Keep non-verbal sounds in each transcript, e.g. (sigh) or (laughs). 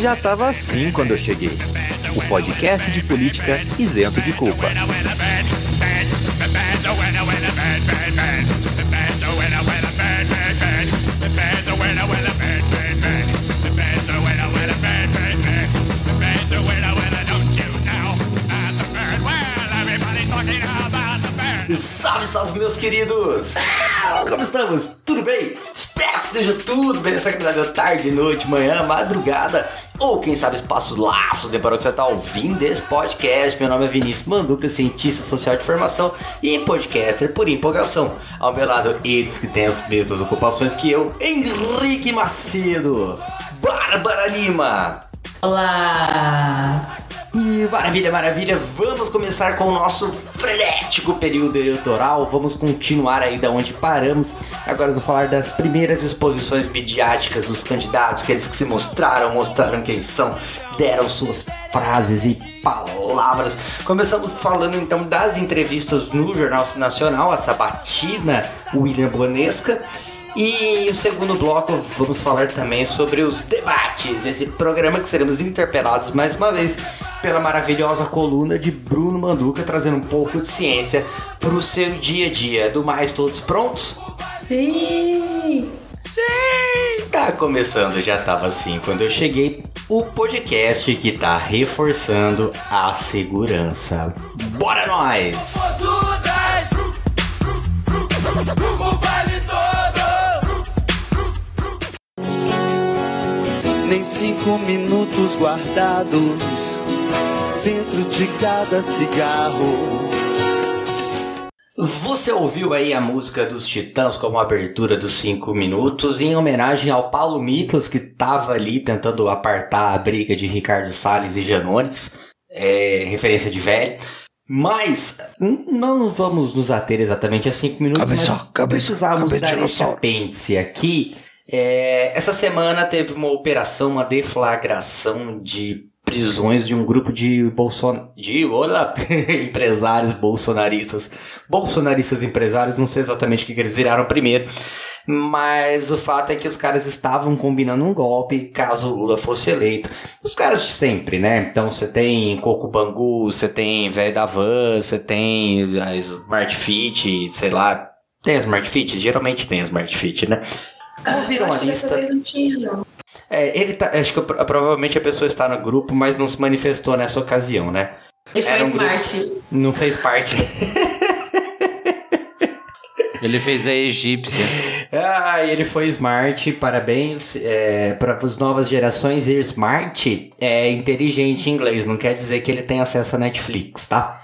Já tava assim quando eu cheguei. O podcast de política isento de culpa. Salve, salve, meus queridos! Como estamos? Tudo bem? Esteja tudo bem nessa caminhada tarde, noite, manhã, madrugada ou quem sabe espaços lapsos deparou que você está ouvindo esse podcast. Meu nome é Vinícius Manduca, cientista social de formação e podcaster por empolgação. Ao meu lado, eles que têm as mesmas ocupações que eu, Henrique Macedo, Bárbara Lima. Olá! E maravilha, maravilha, vamos começar com o nosso frenético período eleitoral. Vamos continuar aí da onde paramos. Agora vamos falar das primeiras exposições midiáticas dos candidatos, aqueles que se mostraram, mostraram quem são, deram suas frases e palavras. Começamos falando então das entrevistas no Jornal Nacional, a sabatina William Bonesca. E o segundo bloco vamos falar também sobre os debates, esse programa que seremos interpelados mais uma vez pela maravilhosa coluna de Bruno Manduca, trazendo um pouco de ciência para o seu dia a dia. Do mais, todos prontos? Sim! Sim! Tá começando, já tava assim quando eu cheguei, o podcast que tá reforçando a segurança. Bora nós! Cinco minutos guardados dentro de cada cigarro. Você ouviu aí a música dos Titãs como abertura dos 5 minutos em homenagem ao Paulo Miklos que tava ali tentando apartar a briga de Ricardo Salles e Janones, é, referência de velho. Mas não vamos nos ater exatamente a 5 minutos, cabeça, mas cabeça, precisamos cabeça dar esse apêndice aqui é, essa semana teve uma operação, uma deflagração de prisões de um grupo de, bolson... de olá, (laughs) empresários bolsonaristas. Bolsonaristas empresários, não sei exatamente o que, eles viraram primeiro. Mas o fato é que os caras estavam combinando um golpe caso Lula fosse eleito. Os caras de sempre, né? Então você tem Coco Bangu, você tem Velho da Van, você tem a Smart Fit, sei lá. Tem a Smart Fit? Geralmente tem a Smart Fit, né? Ouviram Acho a que dessa lista? vez não tinha, não. É, ele tá. Acho que pro- provavelmente a pessoa está no grupo, mas não se manifestou nessa ocasião, né? Ele foi um smart. Não fez parte. (laughs) Ele fez a egípcia. ah, ele foi smart, parabéns. É, para as novas gerações, ir smart é inteligente em inglês, não quer dizer que ele tem acesso a Netflix, tá?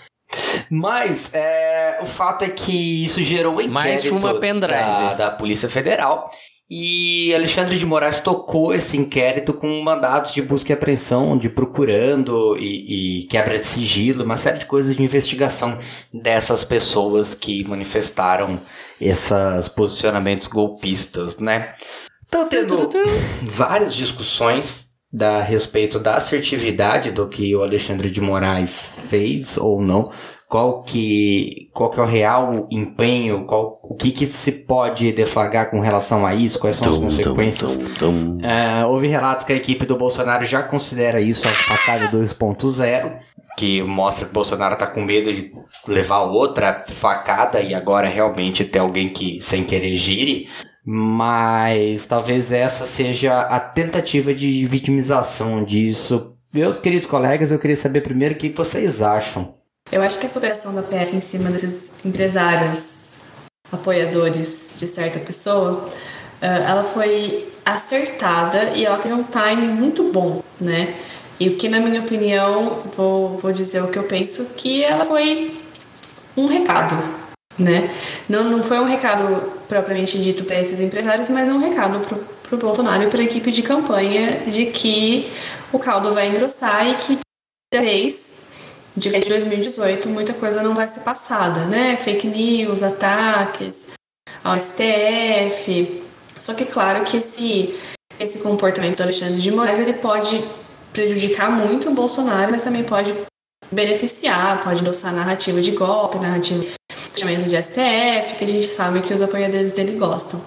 Mas é, o fato é que isso gerou um Mais inquérito uma pendrive. da, da Polícia Federal. E Alexandre de Moraes tocou esse inquérito com mandados de busca e apreensão, de procurando e, e quebra de sigilo, uma série de coisas de investigação dessas pessoas que manifestaram esses posicionamentos golpistas, né? Estão tendo várias discussões da, a respeito da assertividade do que o Alexandre de Moraes fez ou não, qual que, qual que é o real empenho, qual, o que, que se pode deflagrar com relação a isso, quais são as consequências. É, houve relatos que a equipe do Bolsonaro já considera isso a facada 2.0, que mostra que o Bolsonaro tá com medo de levar outra facada e agora realmente ter alguém que sem querer gire. Mas talvez essa seja a tentativa de vitimização disso. Meus queridos colegas, eu queria saber primeiro o que vocês acham. Eu acho que essa operação da PF em cima desses empresários apoiadores de certa pessoa, ah, ela foi acertada e ela tem um timing muito bom, né? E o que, na minha opinião, vou, vou dizer o que eu penso, que ela foi um recado, né? Não, não foi um recado propriamente dito para esses empresários, mas um recado pro, pro Bolsonaro e para a equipe de campanha de que o caldo vai engrossar e que dessa vez de 2018 muita coisa não vai ser passada, né? Fake news, ataques ao STF. Só que claro que esse esse comportamento do Alexandre de Moraes ele pode prejudicar muito o Bolsonaro, mas também pode beneficiar, pode endossar narrativa de golpe, narrativa de de STF, que a gente sabe que os apoiadores dele gostam.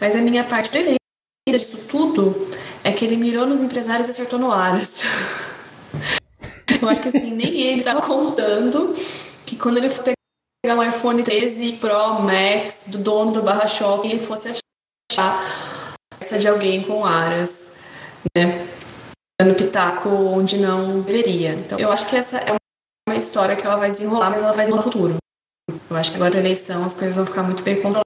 Mas a minha parte preferida disso tudo é que ele mirou nos empresários e acertou no Aras. (laughs) Eu acho que assim, nem ele estava contando que quando ele for pegar um iPhone 13 Pro Max do dono do Barra Shopping, ele fosse achar essa de alguém com Aras, né? Dando pitaco onde não deveria. Então, eu acho que essa é uma história que ela vai desenrolar, mas ela vai desenrolar no futuro. Eu acho que agora a eleição as coisas vão ficar muito bem controladas.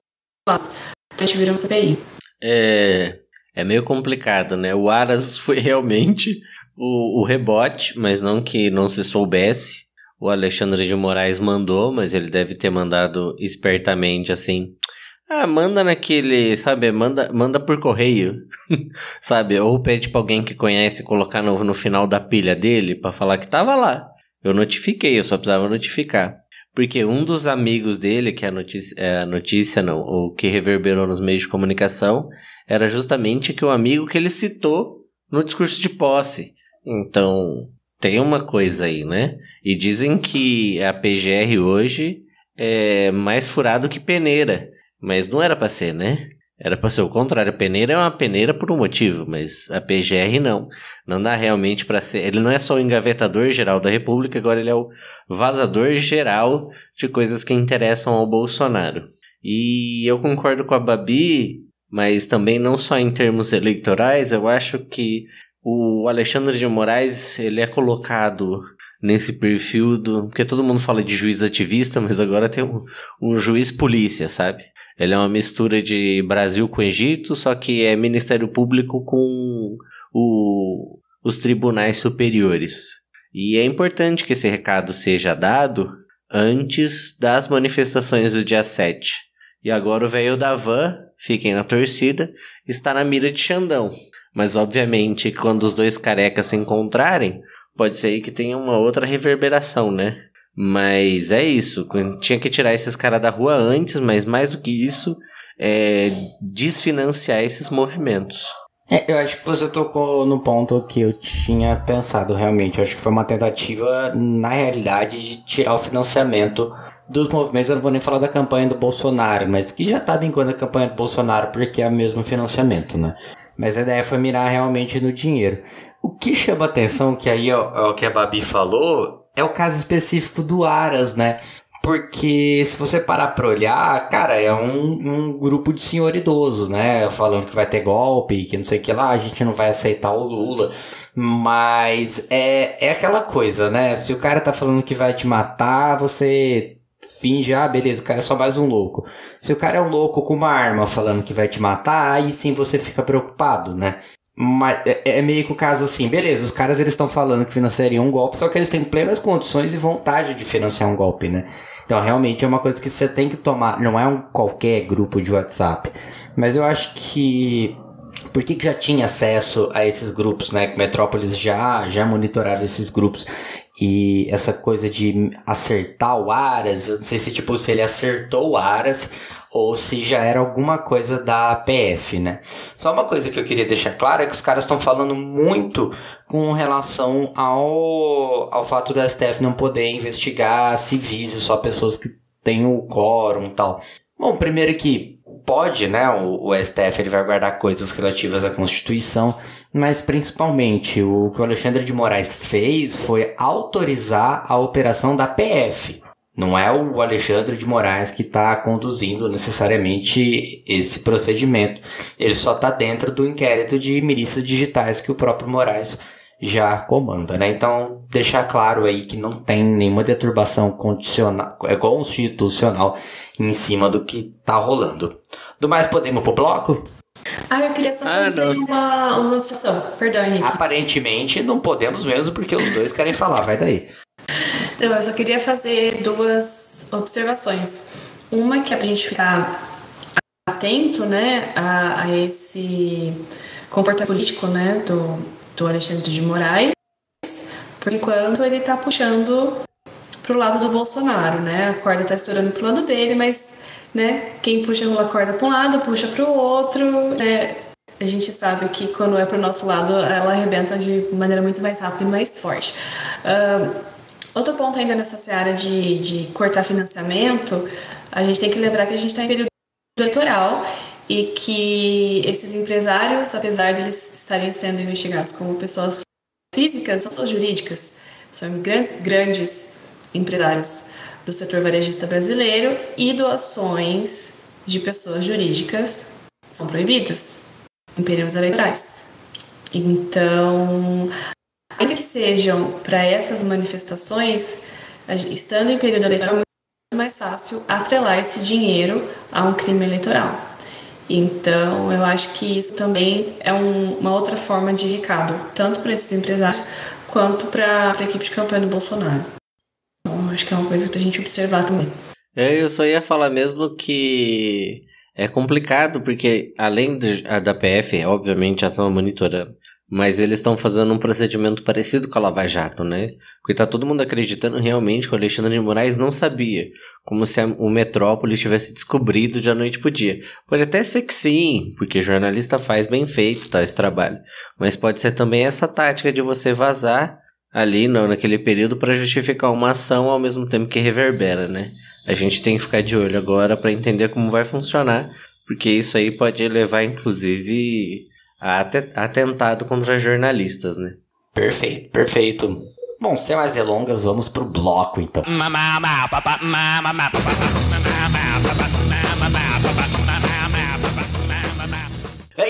Então a gente vira um CPI. É, é meio complicado, né? O Aras foi realmente o, o rebote, mas não que não se soubesse. O Alexandre de Moraes mandou, mas ele deve ter mandado espertamente assim. Ah, manda naquele, sabe, manda, manda por correio, (laughs) sabe? Ou pede pra alguém que conhece colocar no, no final da pilha dele para falar que tava lá. Eu notifiquei, eu só precisava notificar. Porque um dos amigos dele, que é a notícia, é a notícia não, o que reverberou nos meios de comunicação, era justamente que o amigo que ele citou no discurso de posse. Então, tem uma coisa aí, né? E dizem que a PGR hoje é mais furado que peneira. Mas não era para ser, né? Era para ser o contrário. Peneira é uma peneira por um motivo, mas a PGR não. Não dá realmente para ser. Ele não é só o engavetador geral da República, agora ele é o vazador geral de coisas que interessam ao Bolsonaro. E eu concordo com a Babi, mas também não só em termos eleitorais, eu acho que o Alexandre de Moraes, ele é colocado nesse perfil do. Porque todo mundo fala de juiz ativista, mas agora tem um, um juiz polícia, sabe? Ele é uma mistura de Brasil com Egito, só que é Ministério Público com o, os tribunais superiores. E é importante que esse recado seja dado antes das manifestações do dia 7. E agora o velho da van, fiquem na torcida, está na mira de Xandão. Mas obviamente, quando os dois carecas se encontrarem, pode ser que tenha uma outra reverberação, né? Mas é isso. Tinha que tirar esses caras da rua antes, mas mais do que isso, é desfinanciar esses movimentos. É, eu acho que você tocou no ponto que eu tinha pensado realmente. Eu acho que foi uma tentativa, na realidade, de tirar o financiamento dos movimentos. Eu não vou nem falar da campanha do Bolsonaro, mas que já tá vinculando a campanha do Bolsonaro porque é o mesmo financiamento, né? Mas a ideia foi mirar realmente no dinheiro. O que chama atenção, que aí é o que a Babi falou, é o caso específico do Aras, né? Porque se você parar pra olhar, cara, é um, um grupo de senhor idoso, né? Falando que vai ter golpe, que não sei o que lá, a gente não vai aceitar o Lula. Mas é, é aquela coisa, né? Se o cara tá falando que vai te matar, você finge, ah, beleza, o cara é só mais um louco. Se o cara é um louco com uma arma falando que vai te matar, aí sim você fica preocupado, né? Mas é, é meio que o caso assim, beleza, os caras eles estão falando que financiariam um golpe, só que eles têm plenas condições e vontade de financiar um golpe, né? Então realmente é uma coisa que você tem que tomar, não é um qualquer grupo de WhatsApp. Mas eu acho que por que, que já tinha acesso a esses grupos, né? Metrópolis já, já monitorava esses grupos. E essa coisa de acertar o Aras, eu não sei se tipo se ele acertou o Aras ou se já era alguma coisa da PF, né? Só uma coisa que eu queria deixar claro é que os caras estão falando muito com relação ao, ao fato da STF não poder investigar civis e só pessoas que têm o quórum e tal. Bom, primeiro que pode, né? O, o STF ele vai guardar coisas relativas à Constituição, mas principalmente o que o Alexandre de Moraes fez foi autorizar a operação da PF. Não é o Alexandre de Moraes que está conduzindo necessariamente esse procedimento. Ele só está dentro do inquérito de milícias digitais que o próprio Moraes já comanda, né? Então, deixar claro aí que não tem nenhuma deturbação é constitucional em cima do que tá rolando. Do mais, podemos pro bloco? Ah, eu queria só ah, fazer uma, uma notificação. Perdão, Henrique. Aparentemente não podemos mesmo, porque os dois querem falar. Vai daí. Não, eu só queria fazer duas observações. Uma que é pra gente ficar atento, né, a, a esse comportamento político, né, do, do Alexandre de Moraes. Por enquanto, ele tá puxando pro lado do Bolsonaro, né? A corda tá estourando pro lado dele, mas né? Quem puxa a corda para um lado, puxa para o outro, né? A gente sabe que quando é para o nosso lado, ela arrebenta de maneira muito mais rápida e mais forte. Uh, outro ponto ainda nessa seara de, de cortar financiamento, a gente tem que lembrar que a gente está em período eleitoral e que esses empresários, apesar de eles estarem sendo investigados como pessoas físicas, são pessoas jurídicas, são grandes, grandes empresários do setor varejista brasileiro e doações de pessoas jurídicas são proibidas em períodos eleitorais. Então, ainda que sejam para essas manifestações, estando em período eleitoral, é muito mais fácil atrelar esse dinheiro a um crime eleitoral. Então, eu acho que isso também é um, uma outra forma de recado, tanto para esses empresários quanto para a equipe de campanha do Bolsonaro. Acho que é uma coisa para a gente observar também. É, eu só ia falar mesmo que é complicado, porque além da PF, obviamente, já estão monitorando, mas eles estão fazendo um procedimento parecido com a Lava Jato, né? Porque tá todo mundo acreditando realmente que o Alexandre de Moraes não sabia. Como se o Metrópole tivesse descobrido de a noite pro dia. Pode até ser que sim, porque jornalista faz bem feito, tá, esse trabalho. Mas pode ser também essa tática de você vazar ali não, naquele período para justificar uma ação ao mesmo tempo que reverbera, né? A gente tem que ficar de olho agora para entender como vai funcionar, porque isso aí pode levar inclusive atentado contra jornalistas, né? Perfeito, perfeito. Bom, sem mais delongas, vamos pro bloco então.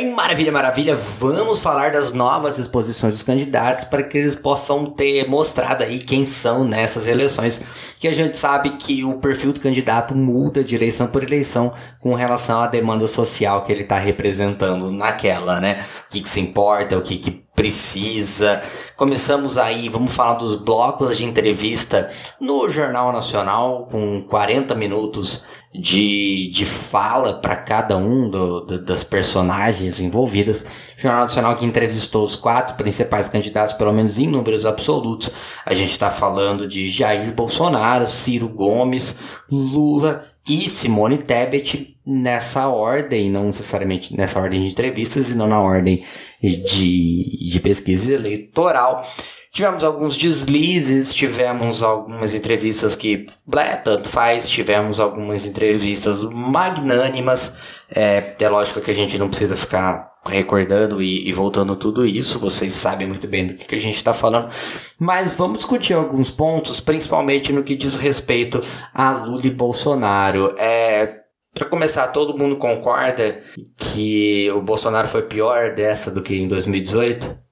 Maravilha, maravilha. Vamos falar das novas exposições dos candidatos para que eles possam ter mostrado aí quem são nessas eleições. Que a gente sabe que o perfil do candidato muda de eleição por eleição com relação à demanda social que ele está representando naquela, né? O que, que se importa, o que, que precisa. Começamos aí, vamos falar dos blocos de entrevista no Jornal Nacional com 40 minutos de, de fala para cada um do, do, das personagens envolvidas. O Jornal Nacional que entrevistou os quatro principais candidatos, pelo menos em números absolutos. A gente está falando de Jair Bolsonaro, Ciro Gomes, Lula e Simone Tebet nessa ordem, não necessariamente nessa ordem de entrevistas e não na ordem de, de pesquisa eleitoral. Tivemos alguns deslizes, tivemos algumas entrevistas que, blé, tanto faz, tivemos algumas entrevistas magnânimas. É, é lógico que a gente não precisa ficar recordando e, e, voltando tudo isso, vocês sabem muito bem do que, que a gente está falando, mas vamos discutir alguns pontos, principalmente no que diz respeito a Lula e Bolsonaro. É, para começar, todo mundo concorda que o Bolsonaro foi pior dessa do que em 2018?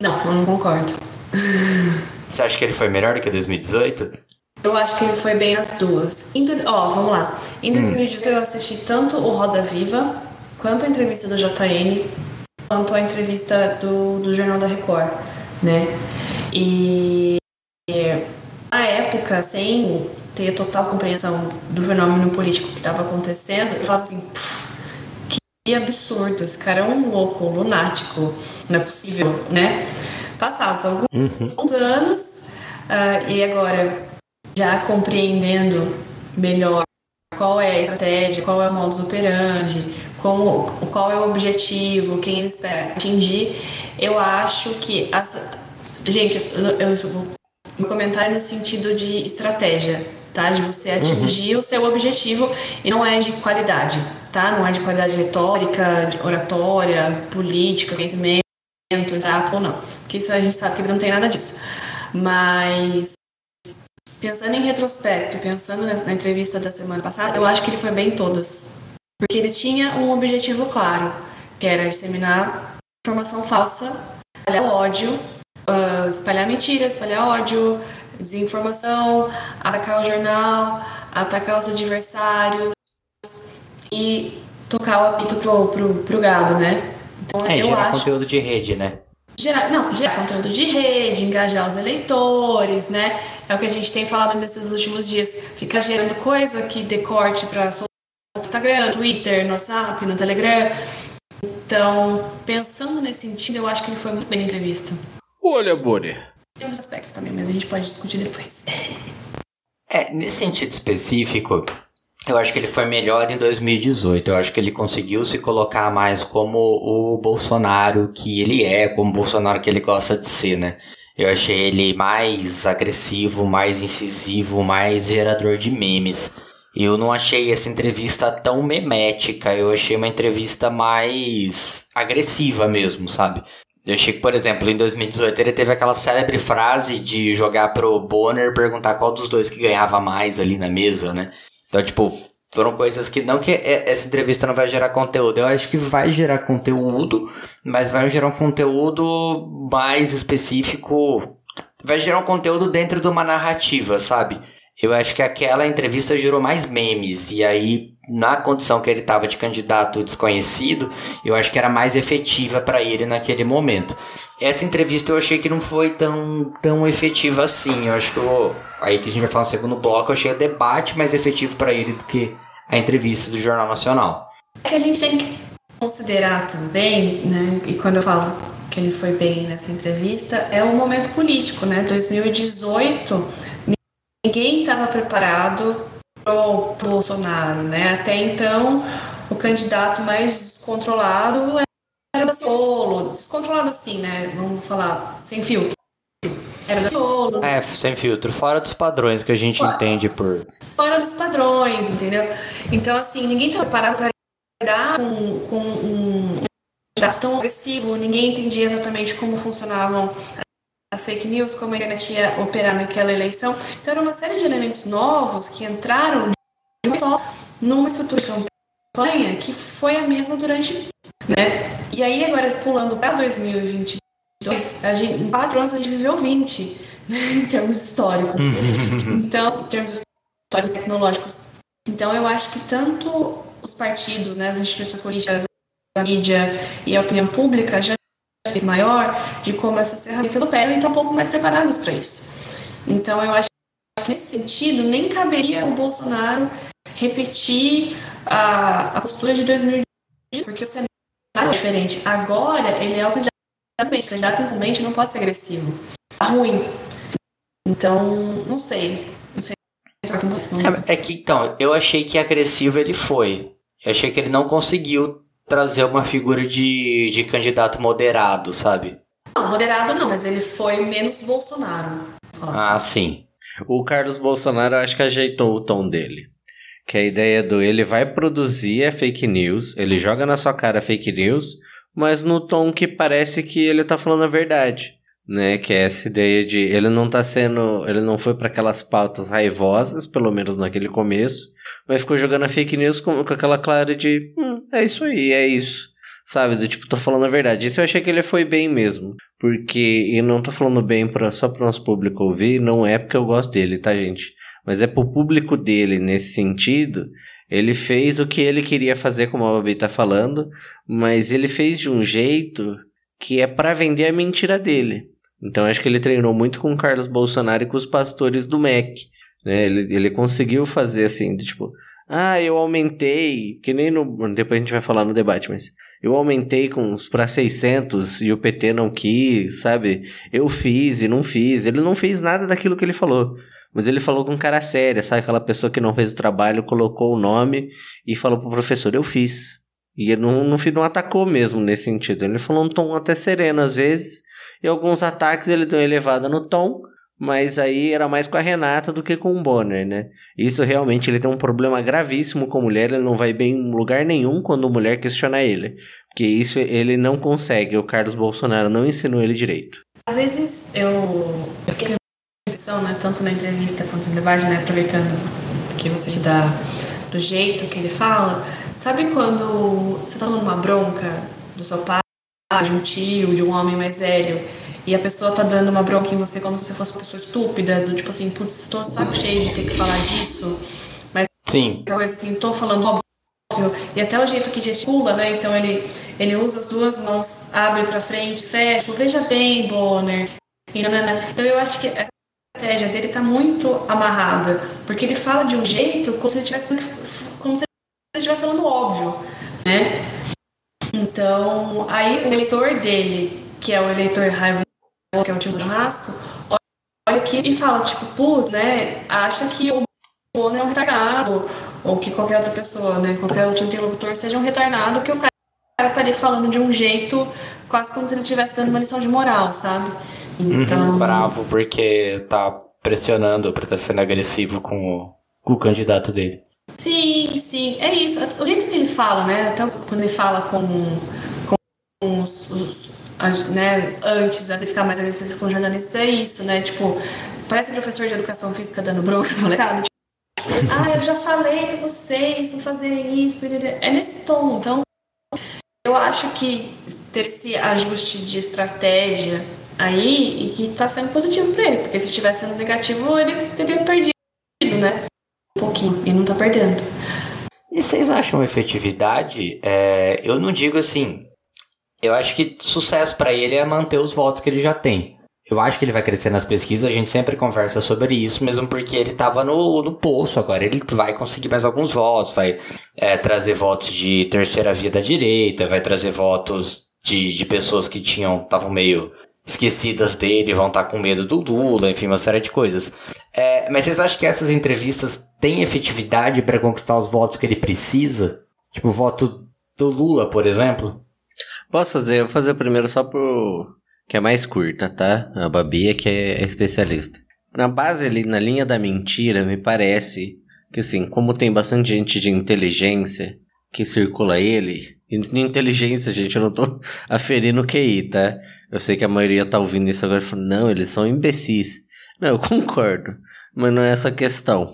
Não, eu não concordo. Você acha que ele foi melhor do que 2018? Eu acho que ele foi bem nas duas. Ó, oh, vamos lá. Em 2018 hum. eu assisti tanto o Roda Viva, quanto a entrevista do JN, quanto a entrevista do, do Jornal da Record, né? E na época, sem ter total compreensão do fenômeno político que estava acontecendo, eu falava assim, que absurdo, esse cara é um louco, um lunático, não é possível, né? Passados alguns uhum. anos, uh, e agora já compreendendo melhor qual é a estratégia, qual é o modus operandi, como, qual é o objetivo, quem ele espera atingir, eu acho que. As, gente, eu, vou comentário no sentido de estratégia, tá? De você atingir uhum. o seu objetivo e não é de qualidade tá? Não é de qualidade retórica, de oratória, política, conhecimento, exato ou não. Porque isso a gente sabe que não tem nada disso. Mas pensando em retrospecto, pensando na entrevista da semana passada, eu acho que ele foi bem em todas. Porque ele tinha um objetivo claro, que era disseminar informação falsa, espalhar ódio, uh, espalhar mentira, espalhar ódio, desinformação, atacar o jornal, atacar os adversários, e tocar o apito pro, pro, pro gado, né? Então, é, eu gerar acho... conteúdo de rede, né? Gerar, não, gerar conteúdo de rede, engajar os eleitores, né? É o que a gente tem falado nesses últimos dias. Ficar gerando coisa que decorte para no Instagram, no Twitter, no WhatsApp, no Telegram. Então, pensando nesse sentido, eu acho que ele foi muito bem entrevista. Olha, Boni. Tem uns aspectos também, mas a gente pode discutir depois. (laughs) é, nesse sentido específico, eu acho que ele foi melhor em 2018. Eu acho que ele conseguiu se colocar mais como o Bolsonaro que ele é, como o Bolsonaro que ele gosta de ser, né? Eu achei ele mais agressivo, mais incisivo, mais gerador de memes. Eu não achei essa entrevista tão memética, eu achei uma entrevista mais agressiva mesmo, sabe? Eu achei que, por exemplo, em 2018 ele teve aquela célebre frase de jogar pro Bonner perguntar qual dos dois que ganhava mais ali na mesa, né? Então, tipo, foram coisas que não que essa entrevista não vai gerar conteúdo, eu acho que vai gerar conteúdo, mas vai gerar um conteúdo mais específico, vai gerar um conteúdo dentro de uma narrativa, sabe? Eu acho que aquela entrevista gerou mais memes. E aí, na condição que ele estava de candidato desconhecido, eu acho que era mais efetiva para ele naquele momento. Essa entrevista eu achei que não foi tão, tão efetiva assim. Eu acho que eu, aí que a gente vai falar no segundo bloco, eu achei o debate mais efetivo para ele do que a entrevista do Jornal Nacional. É que a gente tem que considerar também, né? E quando eu falo que ele foi bem nessa entrevista, é um momento político, né? 2018 ninguém estava preparado para o Bolsonaro, né? Até então, o candidato mais descontrolado era da Solo, descontrolado assim, né? Vamos falar, sem filtro. Era da Solo. É, sem filtro, fora dos padrões que a gente fora, entende por. Fora dos padrões, entendeu? Então, assim, ninguém estava preparado para lidar com, com um tão agressivo, ninguém entendia exatamente como funcionavam as fake news, como a internet ia operar naquela eleição. Então, era uma série de elementos novos que entraram de uma só numa estrutura de campanha que foi a mesma durante. Né? E aí, agora, pulando para 2022, a gente, em quatro anos a gente viveu 20, né, em termos históricos. então, em termos históricos tecnológicos. Então, eu acho que tanto os partidos, né, as instituições políticas, a mídia e a opinião pública já maior de como essas ferramentas operam e estão um pouco mais preparadas para isso. Então, eu acho que nesse sentido, nem caberia o Bolsonaro repetir a, a postura de 2018, porque o cenário é diferente. Agora, ele é o candidato incumbente. O candidato incumbente não pode ser agressivo. Tá ruim. Então, não sei. Não sei. É, é que, então, eu achei que agressivo ele foi. Eu achei que ele não conseguiu trazer uma figura de, de candidato moderado, sabe? Não, moderado não, mas ele foi menos Bolsonaro. Ah, assim. sim. O Carlos Bolsonaro acho que ajeitou o tom dele. Que a ideia do ele vai produzir é fake news, ele joga na sua cara fake news, mas no tom que parece que ele tá falando a verdade né? Que é essa ideia de ele não tá sendo, ele não foi para aquelas pautas raivosas, pelo menos naquele começo, mas ficou jogando a fake news com, com aquela clara de, hum, é isso aí, é isso. Sabe, do tipo, tô falando a verdade. Isso eu achei que ele foi bem mesmo. Porque, e não tô falando bem pra, só pro nosso público ouvir, não é porque eu gosto dele, tá, gente? Mas é pro público dele nesse sentido. Ele fez o que ele queria fazer, como a Babi tá falando, mas ele fez de um jeito que é para vender a mentira dele. Então acho que ele treinou muito com o Carlos Bolsonaro e com os pastores do MEC. Né? Ele, ele conseguiu fazer assim, tipo, ah, eu aumentei, que nem no. Depois a gente vai falar no debate, mas eu aumentei para 600 e o PT não quis, sabe? Eu fiz e não fiz. Ele não fez nada daquilo que ele falou. Mas ele falou com cara séria, sabe? Aquela pessoa que não fez o trabalho, colocou o nome e falou pro professor: Eu fiz. E ele não, não, não atacou mesmo nesse sentido. Ele falou um tom até sereno às vezes e alguns ataques ele deu elevada no tom, mas aí era mais com a Renata do que com o Bonner, né? Isso realmente ele tem um problema gravíssimo com mulher, ele não vai bem em lugar nenhum quando mulher questiona ele. Porque isso ele não consegue, o Carlos Bolsonaro não ensinou ele direito. Às vezes eu, eu fiquei né, tanto na entrevista quanto no debate, né, aproveitando que você dá do jeito que ele fala, sabe quando você tá numa bronca do seu pai de um tio, de um homem mais velho, e a pessoa tá dando uma bronca em você como se você fosse uma pessoa estúpida, do tipo assim, putz, estou de saco cheio de ter que falar disso, mas Sim. coisa assim, tô falando óbvio, e até o jeito que gesticula, né, então ele, ele usa as duas mãos, abre pra frente, fecha, tipo, veja bem, Bonner, então eu acho que essa estratégia dele tá muito amarrada, porque ele fala de um jeito como se ele estivesse como se ele estivesse falando óbvio, né, então, aí o eleitor dele, que é o eleitor raivoso, que é o tio do olha aqui e fala, tipo, putz, né, acha que o Bono é um retardado, ou que qualquer outra pessoa, né, qualquer outro interlocutor seja um retardado, que o cara estaria falando de um jeito quase como se ele estivesse dando uma lição de moral, sabe? Então... Uhum, bravo, porque tá pressionando, pra estar tá sendo agressivo com o, com o candidato dele. Sim, sim, é isso. O jeito que ele fala, né? Até quando ele fala com, com os, os as, né, antes de ficar mais agressivo com o jornalista, é isso, né? Tipo, parece professor de educação física dando bronca (laughs) no molecada. Tipo, ah, eu já falei pra vocês não fazer isso. É nesse tom. Então, eu acho que ter esse ajuste de estratégia aí e que tá sendo positivo para ele, porque se estivesse sendo negativo, ele teria perdido, né? Um pouquinho, e não tá perdendo. E vocês acham efetividade? É, eu não digo assim. Eu acho que sucesso para ele é manter os votos que ele já tem. Eu acho que ele vai crescer nas pesquisas, a gente sempre conversa sobre isso, mesmo porque ele estava no, no poço agora. Ele vai conseguir mais alguns votos, vai é, trazer votos de terceira via da direita, vai trazer votos de, de pessoas que tinham estavam meio esquecidas dele, vão estar tá com medo do Lula, enfim, uma série de coisas. É, mas vocês acham que essas entrevistas têm efetividade para conquistar os votos que ele precisa? Tipo, o voto do Lula, por exemplo? Posso fazer? Vou fazer primeiro só pro que é mais curta, tá? A Babi é que é especialista. Na base ali, na linha da mentira, me parece que assim, como tem bastante gente de inteligência que circula ele, inteligência, gente, eu não tô (laughs) aferindo QI, tá? Eu sei que a maioria tá ouvindo isso agora e falando, não, eles são imbecis. Não, eu (laughs) concordo, mas não é essa a questão.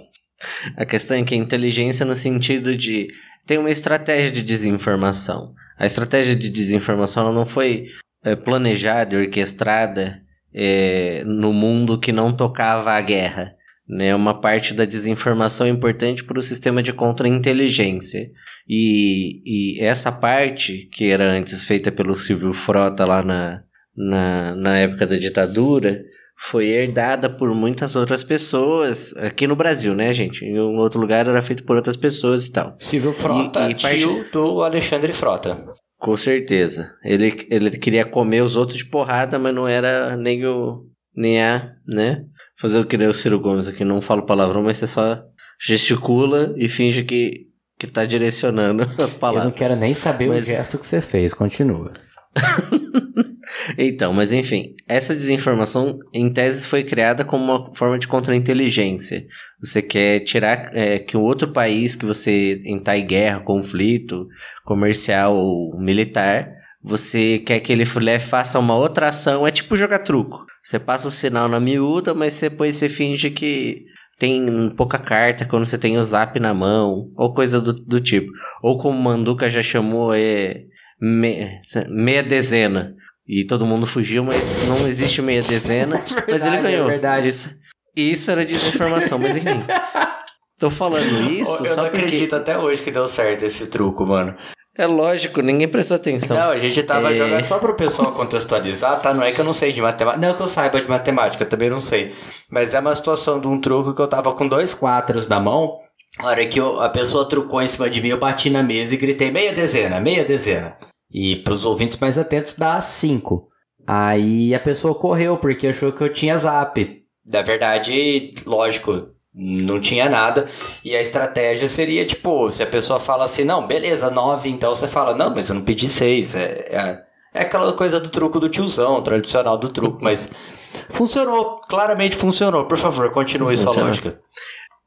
A questão é que a inteligência no sentido de tem uma estratégia de desinformação. A estratégia de desinformação não foi é, planejada e orquestrada é, no mundo que não tocava a guerra. Né? Uma parte da desinformação importante para o sistema de contra-inteligência. E, e essa parte, que era antes feita pelo Silvio Frota lá na, na, na época da ditadura, foi herdada por muitas outras pessoas aqui no Brasil, né, gente? Em um outro lugar era feito por outras pessoas e tal. Silvio Frota, e, e tio parte... do Alexandre Frota. Com certeza. Ele, ele queria comer os outros de porrada, mas não era nem o. nem a. né? Fazer o que nem o Ciro Gomes aqui. Não falo palavrão, mas você só gesticula e finge que, que tá direcionando (laughs) as palavras. Eu não quero nem saber mas... o gesto que você fez, continua. (laughs) então, mas enfim, essa desinformação em tese foi criada como uma forma de contra-inteligência. Você quer tirar é, que um outro país que você entrar em guerra, conflito comercial ou militar, você quer que ele faça uma outra ação, é tipo jogar truco. Você passa o sinal na miúda, mas depois você finge que tem pouca carta quando você tem o zap na mão, ou coisa do, do tipo. Ou como o Manduca já chamou, é me, meia dezena. E todo mundo fugiu, mas não existe meia dezena. verdade, (laughs) mas ele ganhou. É verdade. Isso, isso era desinformação, mas enfim. (laughs) Tô falando isso eu só não porque... acredito até hoje que deu certo esse truco, mano. É lógico, ninguém prestou atenção. Não, a gente tava é... jogando só pro pessoal contextualizar, tá? Não é que eu não sei de matemática. Não que eu saiba de matemática, eu também não sei. Mas é uma situação de um truco que eu tava com dois quatros na mão. A hora que eu, a pessoa trucou em cima de mim, eu bati na mesa e gritei meia dezena, meia dezena. E para os ouvintes mais atentos, dá 5. Aí a pessoa correu porque achou que eu tinha zap. Na verdade, lógico, não tinha nada. E a estratégia seria tipo: se a pessoa fala assim, não, beleza, 9, então você fala, não, mas eu não pedi 6. É, é, é aquela coisa do truco do tiozão, tradicional do truco, mas funcionou, claramente funcionou. Por favor, continue sua lógica.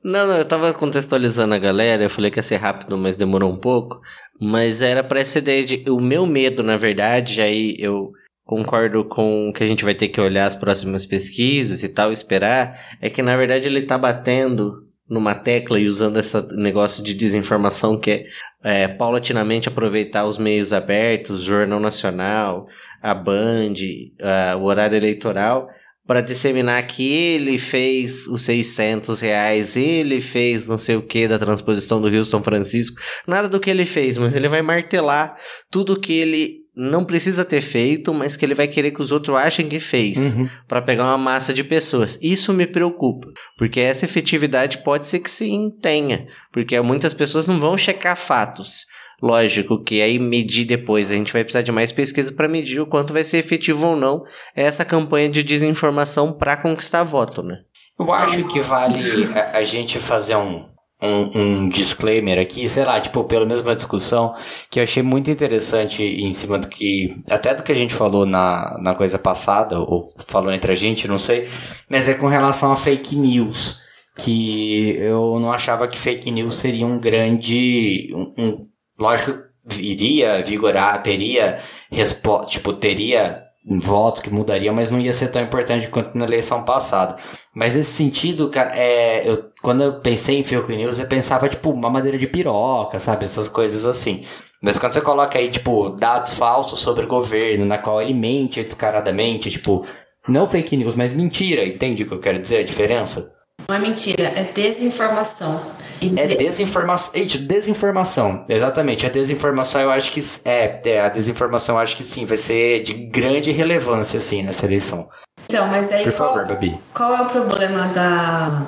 Não, não, eu tava contextualizando a galera, eu falei que ia ser rápido, mas demorou um pouco. Mas era para essa ideia de. O meu medo, na verdade, aí eu concordo com que a gente vai ter que olhar as próximas pesquisas e tal, esperar, é que na verdade ele tá batendo numa tecla e usando esse negócio de desinformação que é, é paulatinamente aproveitar os meios abertos, Jornal Nacional, a Band, a, o horário eleitoral, para disseminar que ele fez os 600 reais, ele fez não sei o que da transposição do Rio São Francisco, nada do que ele fez, mas ele vai martelar tudo que ele não precisa ter feito, mas que ele vai querer que os outros achem que fez, uhum. para pegar uma massa de pessoas. Isso me preocupa, porque essa efetividade pode ser que sim tenha, porque muitas pessoas não vão checar fatos. Lógico que aí medir depois, a gente vai precisar de mais pesquisa para medir o quanto vai ser efetivo ou não essa campanha de desinformação para conquistar voto, né? Eu acho que vale a, a gente fazer um, um, um, disclaimer aqui, sei lá, tipo, pela mesma discussão, que eu achei muito interessante em cima do que, até do que a gente falou na, na coisa passada, ou falou entre a gente, não sei, mas é com relação a fake news. que eu não achava que fake news seria um grande. Um, um, lógico, iria vigorar, teria resposta, tipo, teria votos que mudaria, mas não ia ser tão importante quanto na eleição passada. Mas nesse sentido, cara, é, eu, quando eu pensei em fake news, eu pensava, tipo, uma madeira de piroca, sabe? Essas coisas assim. Mas quando você coloca aí, tipo, dados falsos sobre o governo, na qual ele mente descaradamente, tipo, não fake news, mas mentira, entende o que eu quero dizer? A diferença? Não é mentira, é desinformação. É desinformação. Desinformação. Exatamente. A desinformação eu acho que. É, é, a desinformação eu acho que sim, vai ser de grande relevância, assim, nessa eleição. Então, mas daí. Por qual, favor, Babi. Qual é o problema da,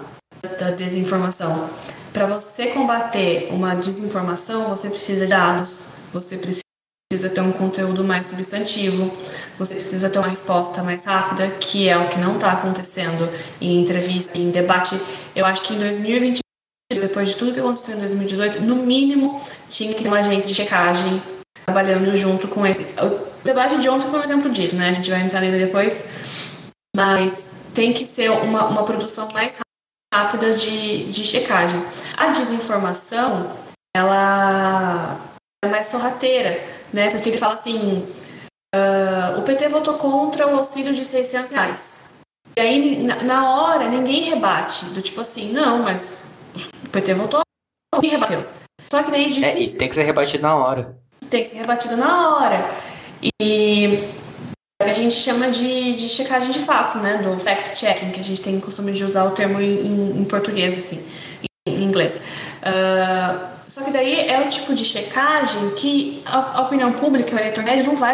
da desinformação? Para você combater uma desinformação, você precisa de dados, você precisa ter um conteúdo mais substantivo, você precisa ter uma resposta mais rápida, que é o que não está acontecendo em entrevista, em debate. Eu acho que em 2020 depois de tudo que aconteceu em 2018, no mínimo tinha que ter uma agência de checagem trabalhando junto com esse. O debate de ontem foi um exemplo disso, né? A gente vai entrar nele depois. Mas tem que ser uma, uma produção mais rápida de, de checagem. A desinformação, ela é mais sorrateira, né? Porque ele fala assim: uh, o PT votou contra o auxílio de 600 reais. E aí, na, na hora, ninguém rebate, do tipo assim, não, mas o PT votou, ninguém rebateu. Só que daí é difícil. É, e tem que ser rebatido na hora. Tem que ser rebatido na hora. E a gente chama de, de checagem de fatos, né? Do fact-checking, que a gente tem costume de usar o termo em, em português, assim, em inglês. Uh, só que daí é o tipo de checagem que a, a opinião pública, o eleitor médio, não vai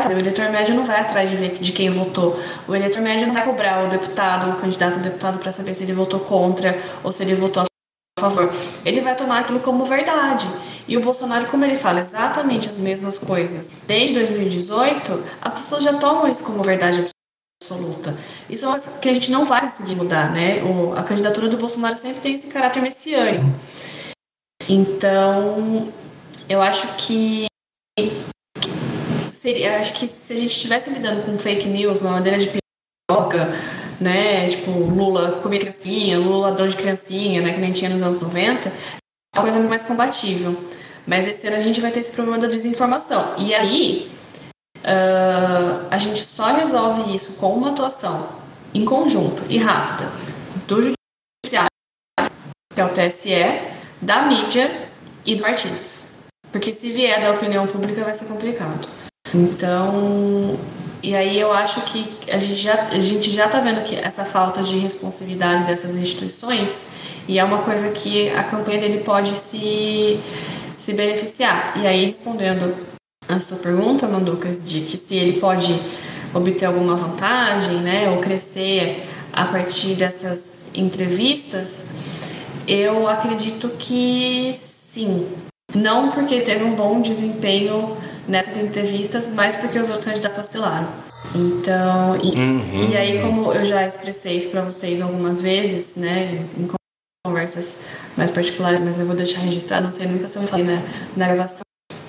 fazer. O eleitor médio não vai atrás de ver de quem votou. O eleitor médio não vai cobrar o deputado, o candidato a deputado, para saber se ele votou contra ou se ele votou a favor. Ele vai tomar aquilo como verdade. E o Bolsonaro, como ele fala exatamente as mesmas coisas desde 2018, as pessoas já tomam isso como verdade absoluta. Isso é uma que a gente não vai conseguir mudar, né? O, a candidatura do Bolsonaro sempre tem esse caráter messiânico. Então, eu acho que seria, acho que se a gente estivesse lidando com fake news, uma maneira de piroca, né? Tipo, Lula comia criancinha, Lula ladrão de criancinha, né? Que nem tinha nos anos 90. É uma coisa mais combatível. Mas esse ano a gente vai ter esse problema da desinformação. E aí, uh, a gente só resolve isso com uma atuação em conjunto e rápida do judiciário, que é o TSE, da mídia e dos partidos. Porque se vier da opinião pública vai ser complicado. Então, e aí eu acho que a gente já a gente já está vendo que essa falta de responsividade dessas instituições e é uma coisa que a campanha dele pode se se beneficiar. E aí respondendo a sua pergunta, Manducas, de que se ele pode obter alguma vantagem, né, ou crescer a partir dessas entrevistas, eu acredito que sim. Não porque teve um bom desempenho nessas entrevistas, mas porque os outros candidatos vacilaram. Então, e, uhum. e aí, como eu já expressei isso para vocês algumas vezes, né, em conversas mais particulares, mas eu vou deixar registrado, não sei nunca se eu falei na, na gravação.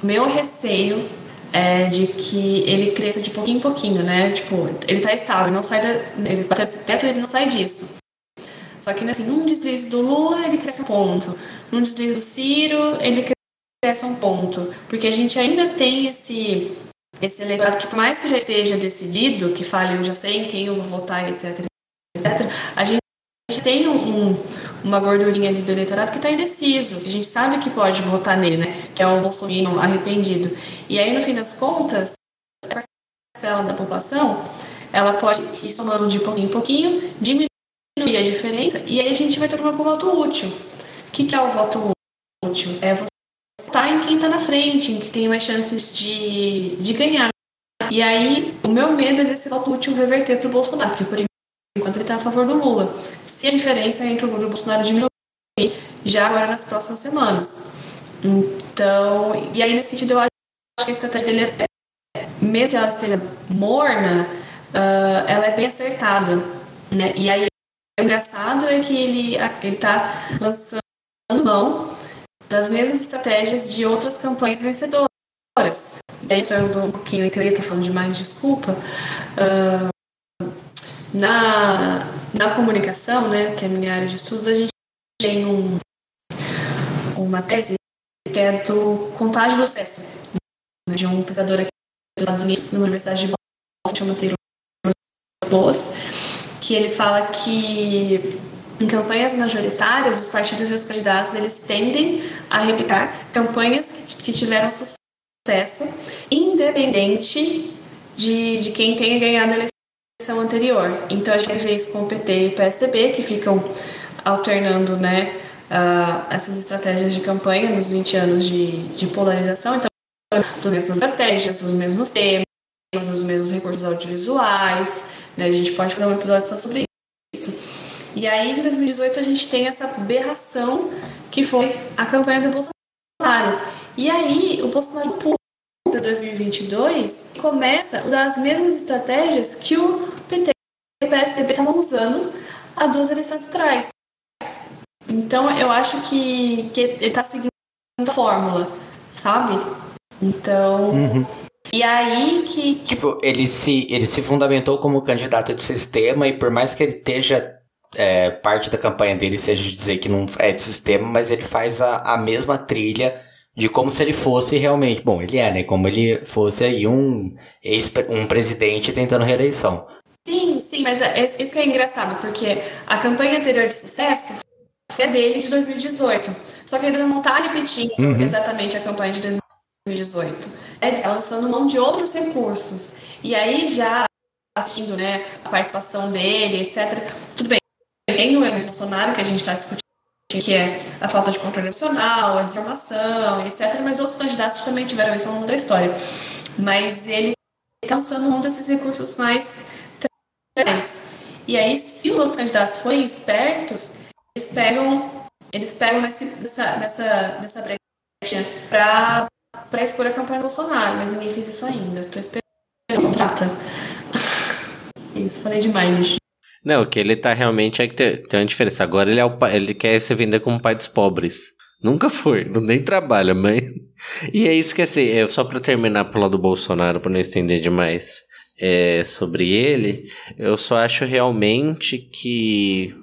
Meu receio é de que ele cresça de pouquinho em pouquinho, né? Tipo, ele tá estável, ele não sai da. Ele bateu esse teto ele não sai disso. Só que assim, num deslize do Lula, ele cresce um ponto. Num deslize do Ciro, ele cresce um ponto. Porque a gente ainda tem esse, esse eleitorado que, por mais que já esteja decidido, que fale eu já sei em quem eu vou votar, etc, etc, a gente tem um, um, uma gordurinha ali do eleitorado que está indeciso. A gente sabe que pode votar nele, né? Que é o Bolsonaro arrependido. E aí, no fim das contas, essa parcela da população, ela pode ir somando de pouquinho em pouquinho, diminuir a diferença, e aí a gente vai ter o voto útil. O que, que é o voto útil? É você votar em quem está na frente, em que tem mais chances de, de ganhar. E aí, o meu medo é desse voto útil reverter para o Bolsonaro, que por enquanto ele está a favor do Lula. Se a diferença entre o Lula e o Bolsonaro diminuir já agora nas próximas semanas. Então, e aí nesse sentido eu acho que a estratégia dele, é, mesmo que ela esteja morna, uh, ela é bem acertada. Né? E aí o engraçado é que ele está lançando mão das mesmas estratégias de outras campanhas vencedoras. Entrando um pouquinho em teoria, estou falando demais, desculpa. Uh, Na, na comunicação, né, que é a minha área de estudos, a gente tem um, uma tese que é do contágio do sucesso, né, de um pesquisador aqui dos Estados Unidos, na Universidade de Boston, chama Taylor Boas, que ele fala que em campanhas majoritárias, os partidos e os candidatos eles tendem a replicar campanhas que tiveram sucesso, independente de, de quem tenha ganhado a eleição anterior. Então a gente vê isso com o PT e o PSDB, que ficam alternando né, uh, essas estratégias de campanha nos 20 anos de, de polarização. Então, as mesmas estratégias, os mesmos temas, os mesmos recursos audiovisuais. Né, a gente pode fazer um episódio só sobre isso. E aí, em 2018, a gente tem essa aberração que foi a campanha do Bolsonaro. E aí, o Bolsonaro pula para 2022 e começa a usar as mesmas estratégias que o PT e o PSDB estavam usando há duas eleições atrás. Então, eu acho que, que ele está seguindo a fórmula, sabe? Então. Uhum. E aí que, que. Tipo, ele se, ele se fundamentou como candidato de sistema e por mais que ele esteja é, parte da campanha dele seja de dizer que não é de sistema, mas ele faz a, a mesma trilha de como se ele fosse realmente. Bom, ele é, né? Como ele fosse aí um, ex, um presidente tentando reeleição. Sim, sim, mas é, é, isso que é engraçado, porque a campanha anterior de sucesso é dele de 2018. Só que ele não está repetindo uhum. exatamente a campanha de 2018. É lançando mão de outros recursos. E aí já assistindo né, a participação dele, etc. Tudo bem, tem o Bolsonaro, que a gente está discutindo, que é a falta de controle nacional, a desinformação, etc. Mas outros candidatos também tiveram isso ao longo da história. Mas ele está lançando um desses recursos mais tradicionais. E aí, se os outros candidatos forem espertos, eles pegam, eles pegam nesse, nessa, nessa, nessa brecha para para a campanha Bolsonaro, mas ninguém fez isso ainda. Estou esperando. Contrata. (laughs) Isso, falei demais. Não, que ele tá realmente é que tem, tem uma diferença. Agora ele, é o, ele quer se vender como pai dos pobres. Nunca foi, não nem trabalha, mas. (laughs) E é isso que assim, é, só para terminar pro lado do Bolsonaro, para não estender demais é, sobre ele, eu só acho realmente que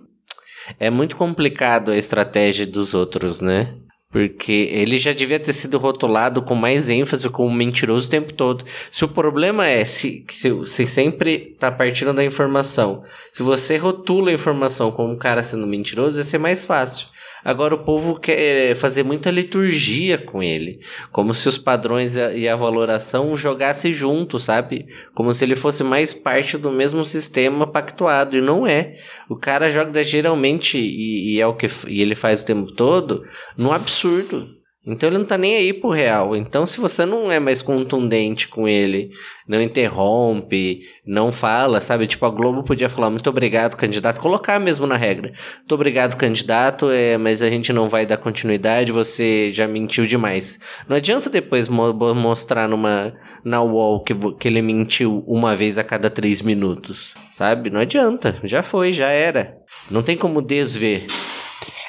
é muito complicado a estratégia dos outros, né? Porque ele já devia ter sido rotulado com mais ênfase como mentiroso o tempo todo. Se o problema é se, se, sempre tá partindo da informação, se você rotula a informação como um cara sendo mentiroso, ia ser mais fácil. Agora o povo quer fazer muita liturgia com ele, como se os padrões e a valoração jogassem junto, sabe? Como se ele fosse mais parte do mesmo sistema pactuado, e não é. O cara joga geralmente, e, e é o que e ele faz o tempo todo, no absurdo. Então ele não tá nem aí pro real. Então, se você não é mais contundente com ele, não interrompe, não fala, sabe? Tipo, a Globo podia falar muito obrigado, candidato, colocar mesmo na regra. Muito obrigado, candidato, é, mas a gente não vai dar continuidade, você já mentiu demais. Não adianta depois mo mostrar numa na wall que, que ele mentiu uma vez a cada três minutos, sabe? Não adianta, já foi, já era. Não tem como desver.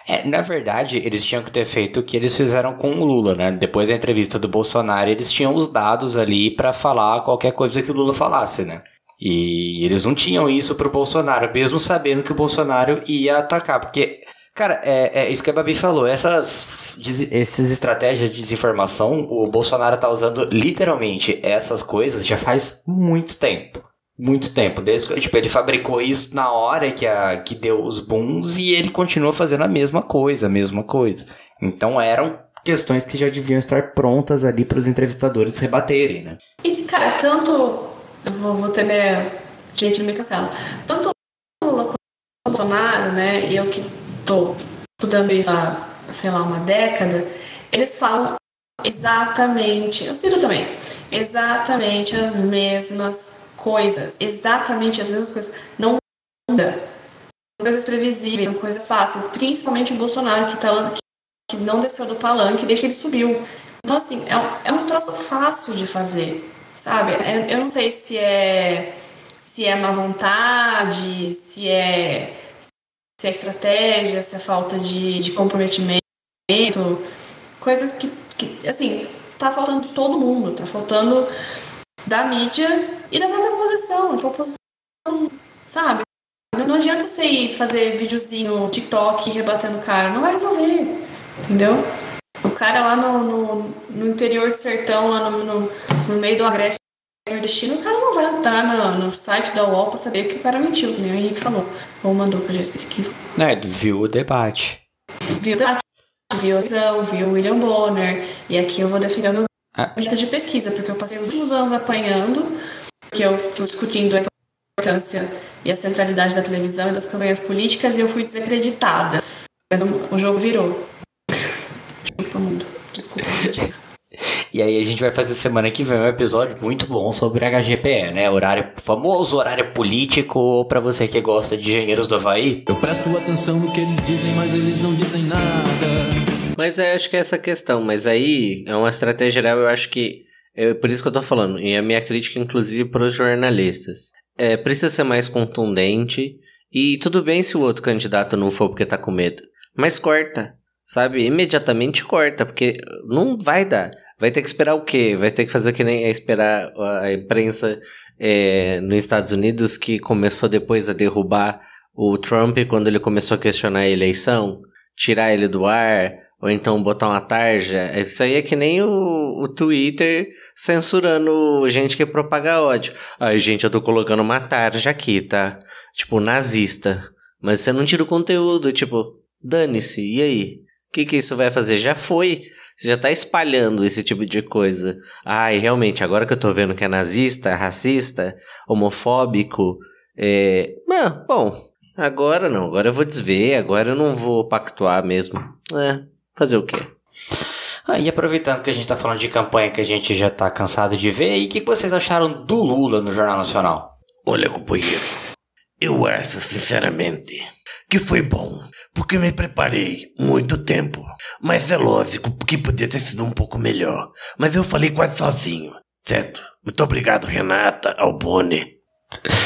É, na verdade, eles tinham que ter feito o que eles fizeram com o Lula, né? Depois da entrevista do Bolsonaro, eles tinham os dados ali para falar qualquer coisa que o Lula falasse, né? E eles não tinham isso pro Bolsonaro, mesmo sabendo que o Bolsonaro ia atacar, porque Cara, é, é, isso que a Babi falou. Essas, essas estratégias de desinformação, o Bolsonaro tá usando literalmente essas coisas já faz muito tempo muito tempo. Desde que tipo, ele fabricou isso na hora que, a, que deu os booms e ele continua fazendo a mesma coisa, a mesma coisa. Então eram questões que já deviam estar prontas ali para os entrevistadores rebaterem, né? E, cara, tanto. Eu vou, vou ter minha. Gente, não me cancela. Tanto o Lula quanto o Bolsonaro, né? E eu que tô estudando isso há, sei lá, uma década, eles falam exatamente. Eu sinto também. Exatamente as mesmas coisas, exatamente as mesmas coisas. Não muda. São coisas previsíveis, são coisas fáceis. Principalmente o Bolsonaro, que, tá, que não desceu do palanque, deixa ele subiu. Então, assim, é um, é um troço fácil de fazer, sabe? É, eu não sei se é, se é má vontade, se é, se é estratégia, se é falta de, de comprometimento. Coisas que, que, assim, tá faltando todo mundo. Tá faltando da mídia e da própria oposição, de oposição, sabe? não adianta você ir fazer videozinho, TikTok, rebatendo o cara. Não vai resolver. Entendeu? O cara lá no, no, no interior do sertão, lá no, no, no meio do agreste nordestino, o cara não vai entrar no, no site da UOL pra saber que o cara mentiu, que nem o Henrique falou. Ou mandou pra gente aqui. Não, ele viu o debate. Viu o debate, viu a visão, viu o William Bonner. E aqui eu vou defender o meu Ah. projeto de pesquisa, porque eu passei os últimos anos apanhando, porque eu fui discutindo a importância e a centralidade da televisão e das campanhas políticas e eu fui desacreditada. Mas o, jogo virou. Desculpa, mundo. Desculpa. E aí a gente vai fazer semana que vem um episódio muito bom sobre HGPE, né? Horário famoso horário político pra você que gosta de engenheiros do Havaí. Eu presto atenção no que eles dizem, mas eles não dizem nada. Mas é, acho que é essa questão. Mas aí é uma estratégia geral, eu acho que. É por isso que eu tô falando. E a minha crítica, inclusive, pros jornalistas. É, precisa ser mais contundente. E tudo bem se o outro candidato não for porque tá com medo. Mas corta. Sabe? Imediatamente corta. Porque não vai dar. Vai ter que esperar o quê? Vai ter que fazer que nem é esperar a imprensa é, nos Estados Unidos que começou depois a derrubar o Trump quando ele começou a questionar a eleição, tirar ele do ar, ou então botar uma tarja. Isso aí é que nem o, o Twitter censurando gente que propaga ódio. Ai, gente, eu tô colocando uma tarja aqui, tá? Tipo, nazista. Mas você não tira o conteúdo, tipo, dane-se, e aí? O que, que isso vai fazer? Já foi. Você já tá espalhando esse tipo de coisa. Ai, realmente, agora que eu tô vendo que é nazista, racista, homofóbico, é. Ah, bom, agora não, agora eu vou desver, agora eu não vou pactuar mesmo. É, fazer o quê? Ah, e aproveitando que a gente tá falando de campanha que a gente já tá cansado de ver, e o que que vocês acharam do Lula no Jornal Nacional? Olha, companheiro, eu acho sinceramente que foi bom, porque me preparei muito tempo. Mas é lógico que podia ter sido um pouco melhor. Mas eu falei quase sozinho, certo? Muito obrigado, Renata, Albone.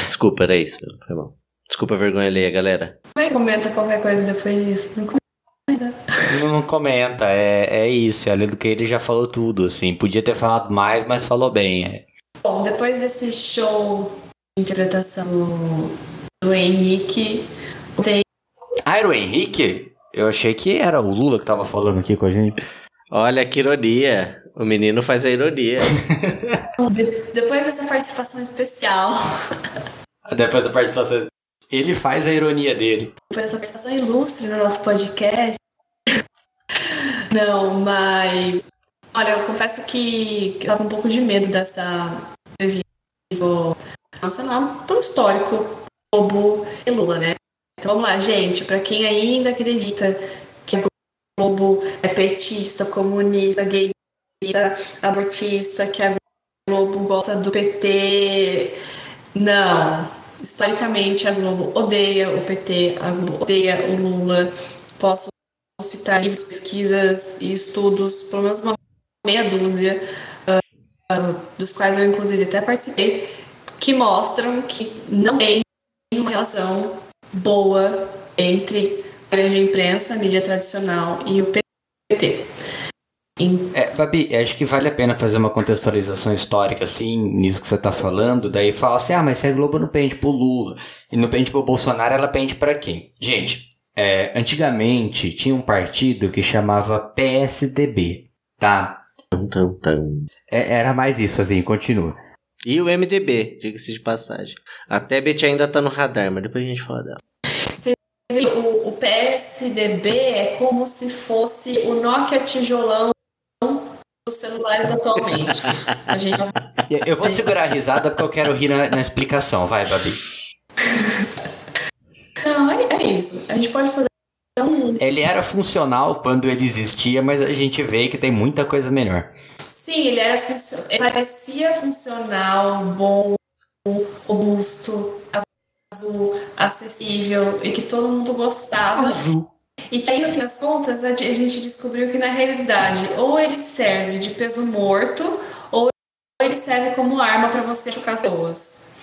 Desculpa, era isso, foi bom. Desculpa a vergonha alheia, galera. Mas comenta qualquer coisa depois disso. Não comenta. Não, comenta, é, é isso, além do que ele já falou tudo, assim, podia ter falado mais, mas falou bem. é. Bom, depois desse show de interpretação do, do Henrique, tem Ah, era o Henrique? Eu achei que era o Lula que tava falando aqui com a gente. Olha que ironia. O menino faz a ironia. (laughs) de- depois dessa participação especial, (laughs) Depois da participação. Ele faz a ironia dele. depois dessa participação ilustre no nosso podcast. Não, mas olha, eu confesso que eu tava um pouco de medo dessa nacional pelo histórico Globo e Lula, né? Então vamos lá, gente, pra quem ainda acredita que a Globo é petista, comunista, gaysista, abortista, que a Globo gosta do PT. Não. Historicamente, a Globo odeia o PT, a Globo odeia o Lula. Posso citar livros, pesquisas e estudos, pelo menos uma meia dúzia, ah, ah, dos quais eu inclusive até participei, que mostram que não tem uma relação boa entre a grande imprensa, a mídia tradicional e o PT. É, Babi, acho que vale a pena fazer uma contextualização histórica, assim, nisso que você tá falando. Daí fala assim, ah, mas se a Globo não pende pro Lula e não pende pro Bolsonaro, ela pende pra quem? Gente, é, antigamente tinha um partido que chamava PSDB, tá? Tum, tum, tum. É, era mais isso, assim, continua. E o MDB, diga-se de passagem. A Tebet ainda tá no radar, mas depois a gente fala dela. O, o PSDB é como se fosse o Nokia tijolão dos celulares atualmente. (laughs) A gente Eu- Eu vou segurar a risada porque eu quero rir na, na explicação, vai, Babi. (laughs) Não, é, é isso. A gente pode fazer um. Ele era funcional quando ele existia, mas a gente vê que tem muita coisa melhor. Sim, ele era funcio... ele parecia funcional, bom, robusto, azul, acessível e que todo mundo gostava. Azul. E que aí, no fim das contas, a gente descobriu que na realidade, ou ele serve de peso morto, ou ele serve como arma pra você chocar as pessoas.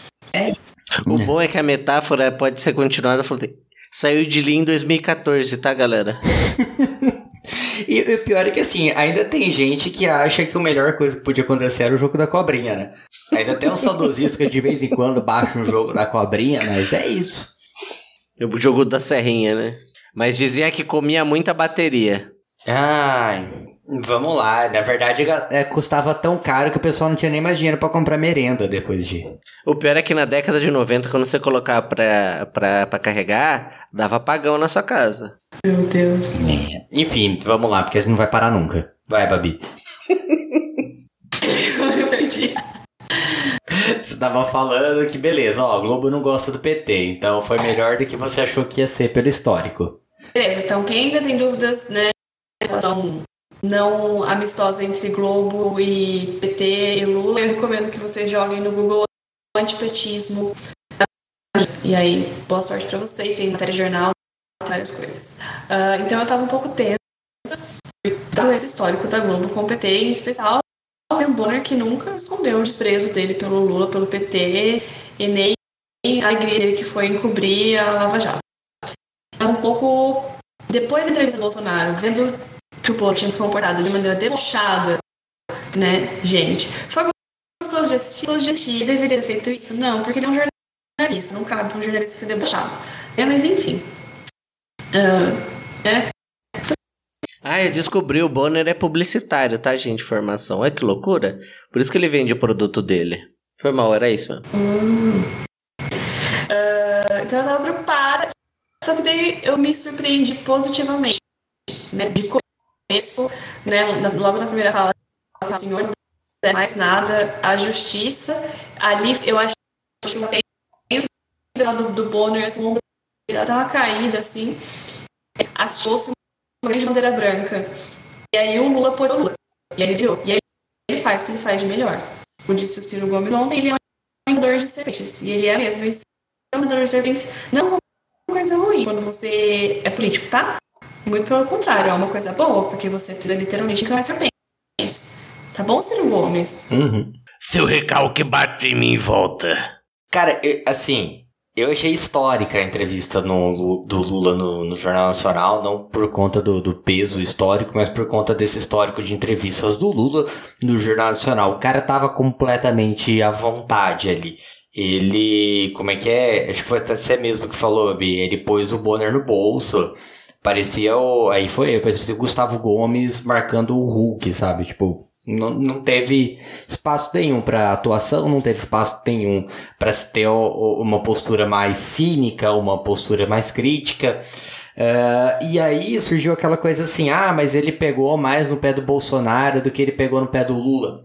O bom é que a metáfora pode ser continuada falando. Saiu de linha em 2014, tá, galera? (laughs) E e o pior é que assim, ainda tem gente que acha que a melhor coisa que podia acontecer era o jogo da cobrinha, né? Ainda tem um saudosista que de vez em quando baixa um jogo da cobrinha, mas é isso. O jogo da serrinha, né? Mas dizia que comia muita bateria. Ai, vamos lá. Na verdade, é, custava tão caro que o pessoal não tinha nem mais dinheiro para comprar merenda depois de. O pior é que na década de 90, quando você colocava pra, pra, pra carregar, dava apagão na sua casa. Meu Deus. É. Enfim, vamos lá, porque isso não vai parar nunca. Vai, Babi. Eu (laughs) perdi. Você tava falando que beleza, ó, o Globo não gosta do PT, então foi melhor do que você achou que ia ser pelo histórico. Beleza, então quem ainda tem dúvidas, né, relação não amistosa entre Globo e PT e Lula, eu recomendo que vocês joguem no Google antipetismo. E aí, boa sorte para vocês, tem matéria de jornal, várias coisas. Uh, então eu tava um pouco tensa do esse histórico da Globo com o PT, em especial o Bonner, que nunca escondeu o desprezo dele pelo Lula, pelo PT, e nem a alegria dele que foi encobrir a Lava Jato. Um pouco depois da entrevista do Bolsonaro, vendo que o povo tinha se comportado de maneira debochada, né, gente, foi gostoso de assistir, gostoso de assistir, deveria ter feito isso? Não, porque ele é um jornalista, não cabe para um jornalista ser debochado. É, mas enfim. Uh, é, ah, eu descobri, o Bonner é publicitário, tá, gente? Formação. Olha que loucura. Por isso que ele vende o produto dele. Foi mal, era isso, mano. Hum. Uh, então eu tava preocupada. Só que daí eu me surpreendi positivamente. Né? De começo, né? Logo na primeira fala, o senhor não é mais nada, a justiça. Ali eu acho que do, do Bonner, assim, ela tava caída, assim. Achou-se de bandeira branca. E aí o Lula pôs o Lula. E ele virou. E aí ele faz o que ele faz de melhor. Como disse o Ciro Gomes ontem, ele é um vendedor de serpentes. E ele é mesmo. Esse é um vendedor de serpentes não é uma coisa ruim quando você é político, tá? Muito pelo contrário, é uma coisa boa, porque você precisa literalmente encarar serpentes. Tá bom, Ciro Gomes? Uhum. Seu recalque bate em mim e volta. Cara, eu, assim, eu achei histórica a entrevista no, do Lula no, no Jornal Nacional, não por conta do, do, peso histórico, mas por conta desse histórico de entrevistas do Lula no Jornal Nacional. O cara tava completamente à vontade ali. Ele, como é que é? Acho que foi até você mesmo que falou, Abi. Ele pôs o Bonner no bolso. Parecia o. Aí foi, parecia o Gustavo Gomes marcando o Hulk, sabe? Tipo, não, não teve espaço nenhum para atuação, não teve espaço nenhum para se ter uma postura mais cínica, uma postura mais crítica. Uh, e aí surgiu aquela coisa assim: ah, mas ele pegou mais no pé do Bolsonaro do que ele pegou no pé do Lula.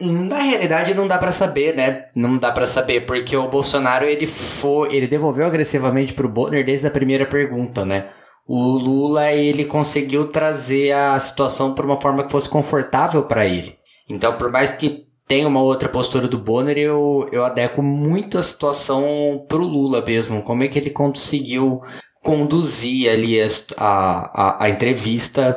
Na realidade não dá para saber, né? Não dá para saber porque o Bolsonaro ele foi, ele devolveu agressivamente pro Bonner desde a primeira pergunta, né? O Lula ele conseguiu trazer a situação para uma forma que fosse confortável para ele. Então, por mais que tenha uma outra postura do Bonner, eu, eu adequo muito a situação pro Lula mesmo. Como é que ele conseguiu conduzir ali a, a, a entrevista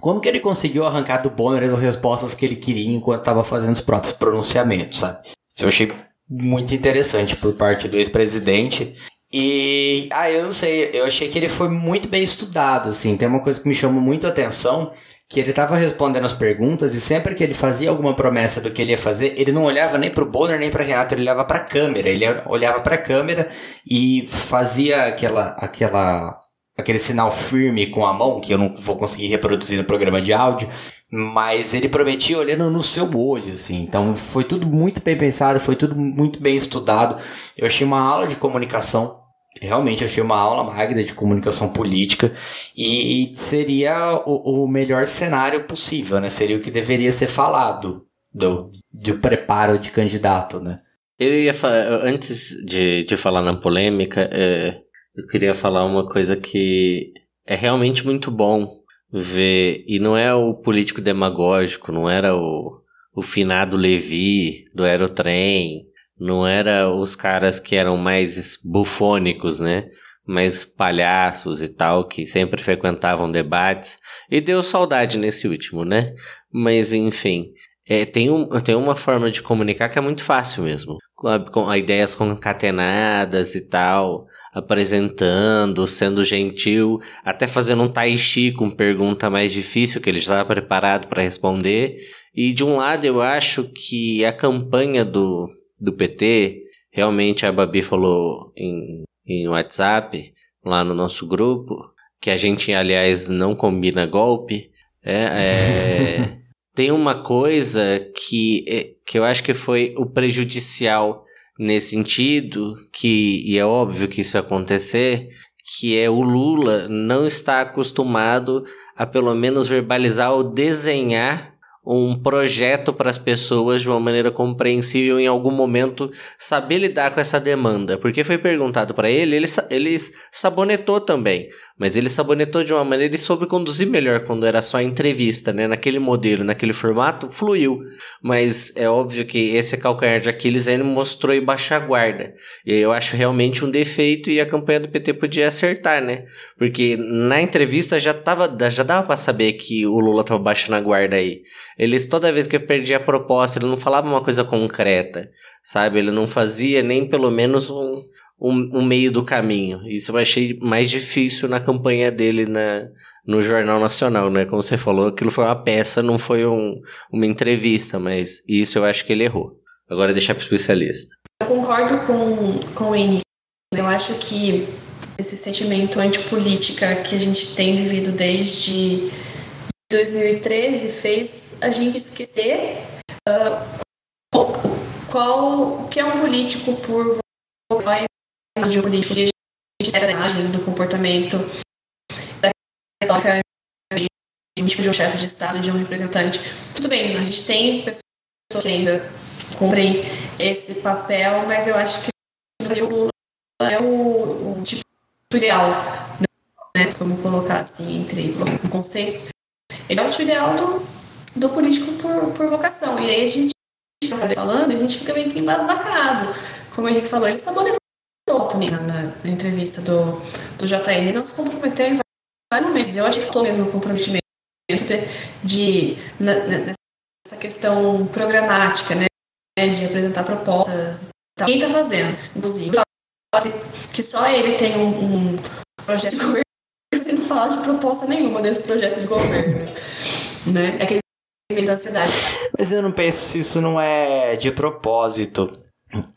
como que ele conseguiu arrancar do Bonner as respostas que ele queria enquanto estava fazendo os próprios pronunciamentos, sabe? Isso eu achei muito interessante por parte do ex-presidente. E, ah, eu não sei, eu achei que ele foi muito bem estudado, assim. Tem uma coisa que me chamou muito a atenção, que ele estava respondendo as perguntas e sempre que ele fazia alguma promessa do que ele ia fazer, ele não olhava nem pro Bonner nem para Renato, ele olhava para a câmera. Ele olhava para a câmera e fazia aquela aquela aquele sinal firme com a mão, que eu não vou conseguir reproduzir no programa de áudio, mas ele prometia olhando no seu olho, assim. Então foi tudo muito bem pensado, foi tudo muito bem estudado. Eu achei uma aula de comunicação, realmente achei uma aula magna de comunicação política e seria o, o melhor cenário possível, né? Seria o que deveria ser falado do, do preparo de candidato, né? Eu ia falar, antes de, de falar na polêmica, é, eu queria falar uma coisa que é realmente muito bom ver, e não é o político demagógico, não era o, o finado Levi do Aerotrem, não era os caras que eram mais bufônicos, né? Mais palhaços e tal, que sempre frequentavam debates. E deu saudade nesse último, né? Mas enfim, é, tem, um, tem uma forma de comunicar que é muito fácil mesmo. Com, com ideias concatenadas e tal apresentando, sendo gentil, até fazendo um tai chi com pergunta mais difícil que ele já estava preparado para responder. E de um lado eu acho que a campanha do, do PT, realmente a Babi falou em, em WhatsApp, lá no nosso grupo, que a gente, aliás, não combina golpe. É, é (laughs) tem uma coisa que, é, que eu acho que foi o prejudicial nesse sentido, que, e é óbvio que isso ia acontecer, que é o Lula não está acostumado a pelo menos verbalizar ou desenhar um projeto para as pessoas de uma maneira compreensível em algum momento saber lidar com essa demanda. Porque foi perguntado para ele, ele, ele sabonetou também. Mas ele sabonetou de uma maneira e soube conduzir melhor quando era só entrevista, né? Naquele modelo, naquele formato, fluiu. Mas é óbvio que esse calcanhar de Aquiles ele mostrou e baixar guarda. E eu acho realmente um defeito e a campanha do PT podia acertar, né? Porque na entrevista já, tava, já dava para saber que o Lula tava baixando a guarda aí. Eles, toda vez que perdia a proposta, ele não falava uma coisa concreta, sabe? Ele não fazia nem pelo menos um um, um, meio do caminho. Isso eu achei mais difícil na campanha dele na, no Jornal Nacional, né? Como você falou, aquilo foi uma peça, não foi um, uma entrevista, mas isso eu acho que ele errou. Agora deixar para o especialista. Eu concordo com, com o Henrique. Eu acho que esse sentimento antipolítica que a gente tem vivido desde 2013 fez a gente esquecer uh, qual, o que é um político por de política era da imagem, do comportamento, da retórica de um chefe de Estado, de um representante. Tudo bem, a gente tem pessoas que ainda cumprem esse papel, mas eu acho que o Lula é o, o tipo ideal, né? Vamos colocar assim, entre conceitos. Ele é o tipo ideal do, do político por, por vocação. E aí a gente está falando, a gente fica meio que embasbacado. Como o Henrique falou, ele saboreou também na, na, entrevista do, do JN, não se comprometeu em vários meses. Eu acho que faltou mesmo o comprometimento de, de na, nessa questão programática, né? De apresentar propostas. Quem está fazendo, inclusive, que só ele tem um, um projeto de governo, (laughs) você não fala de proposta nenhuma desse projeto de governo. né? É aquele da ansiedade. Mas eu não penso se isso não é de propósito.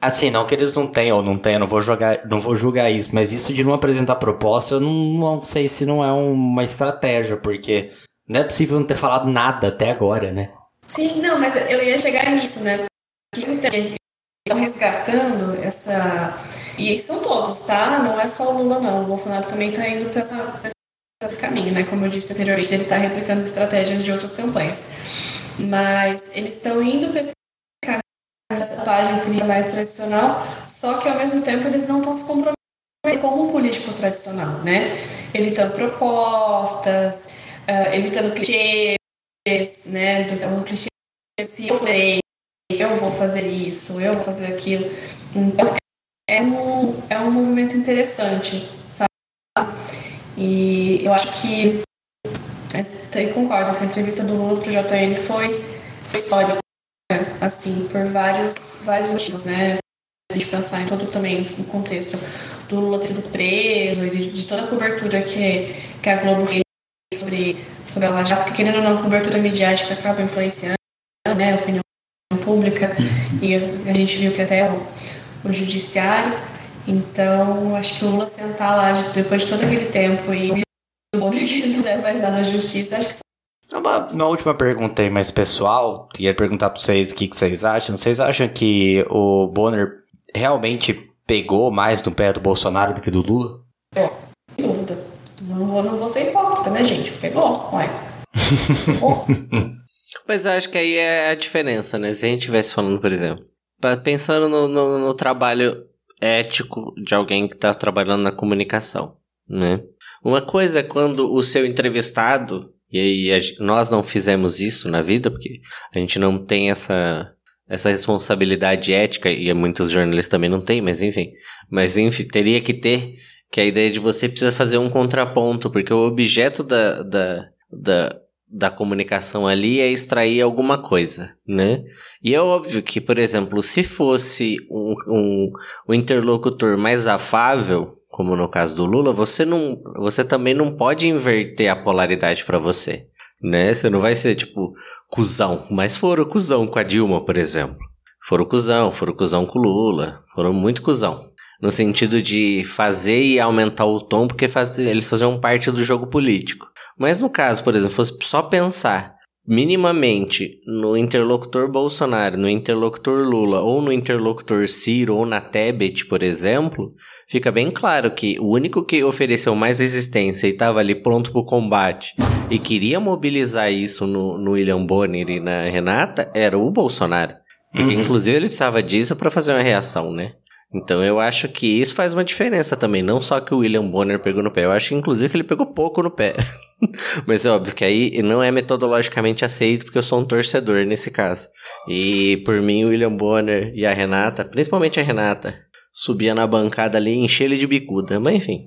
Assim, não que eles não tenham ou não tenham, não vou jogar, não vou julgar isso, mas isso de não apresentar proposta, eu não, não sei se não é uma estratégia, porque não é possível não ter falado nada até agora, né? Sim, não, mas eu ia chegar nisso, né? Porque estão resgatando essa. E são todos, tá? Não é só o Lula, não. O Bolsonaro também está indo para esse caminho, né? Como eu disse anteriormente, ele está replicando estratégias de outras campanhas. Mas eles estão indo para esse essa página política mais tradicional, só que ao mesmo tempo eles não estão se comprometendo como um político tradicional, né? Evitando propostas, uh, evitando clichês, né? Do, do clichê se eu falei, eu vou fazer isso, eu vou fazer aquilo. Então, é um, é um movimento interessante, sabe? E eu acho que, eu concordo, essa entrevista do Lula para o JN foi, foi histórica assim, por vários, vários motivos, né? A gente pensar em todo também o contexto do Lula ter sido preso e de, de, toda a cobertura que, que a Globo fez sobre, sobre a Lava porque querendo ou não, a cobertura midiática acaba influenciando né, a opinião pública e a gente viu que até o, o judiciário. Então, acho que o Lula sentar lá depois de todo aquele tempo e ouvir o que ele não deve mais nada à justiça, acho que uma, uma, última pergunta aí mais pessoal, queria perguntar para vocês o que, que, vocês acham. Vocês acham que o Bonner realmente pegou mais no pé do Bolsonaro do que do Lula? É, sem dúvida. Não vou, não vou ser hipócrita, né, gente? Pegou, ué. Pegou. (laughs) Mas eu acho que aí é a diferença, né? Se a gente estivesse falando, por exemplo, pensando no, no, no trabalho ético de alguém que está trabalhando na comunicação, né? Uma coisa é quando o seu entrevistado e aí nós não fizemos isso na vida, porque a gente não tem essa, essa responsabilidade ética, e muitos jornalistas também não têm, mas enfim. Mas enfim, teria que ter, que a ideia de você precisa fazer um contraponto, porque o objeto da, da, da, da comunicação ali é extrair alguma coisa, né? E é óbvio que, por exemplo, se fosse um, um, um interlocutor mais afável, como no caso do Lula, você não, você também não pode inverter a polaridade para você, né? Você não vai ser tipo cuzão, mas foram cuzão com a Dilma, por exemplo. Foram cuzão, foram cuzão com o Lula, foram muito cuzão. no sentido de fazer e aumentar o tom, porque faz, eles faziam parte do jogo político. Mas no caso, por exemplo, fosse só pensar minimamente no interlocutor Bolsonaro, no interlocutor Lula ou no interlocutor Ciro ou na Tebet, por exemplo, fica bem claro que o único que ofereceu mais resistência e estava ali pronto para o combate e queria mobilizar isso no, no William Bonner e na Renata era o Bolsonaro. Porque, uhum. inclusive, ele precisava disso para fazer uma reação, né? Então eu acho que isso faz uma diferença também. Não só que o William Bonner pegou no pé, eu acho que inclusive que ele pegou pouco no pé. (laughs) Mas é óbvio que aí não é metodologicamente aceito, porque eu sou um torcedor nesse caso. E por mim, o William Bonner e a Renata, principalmente a Renata, subia na bancada ali e enchia ele de bicuda. Mas enfim.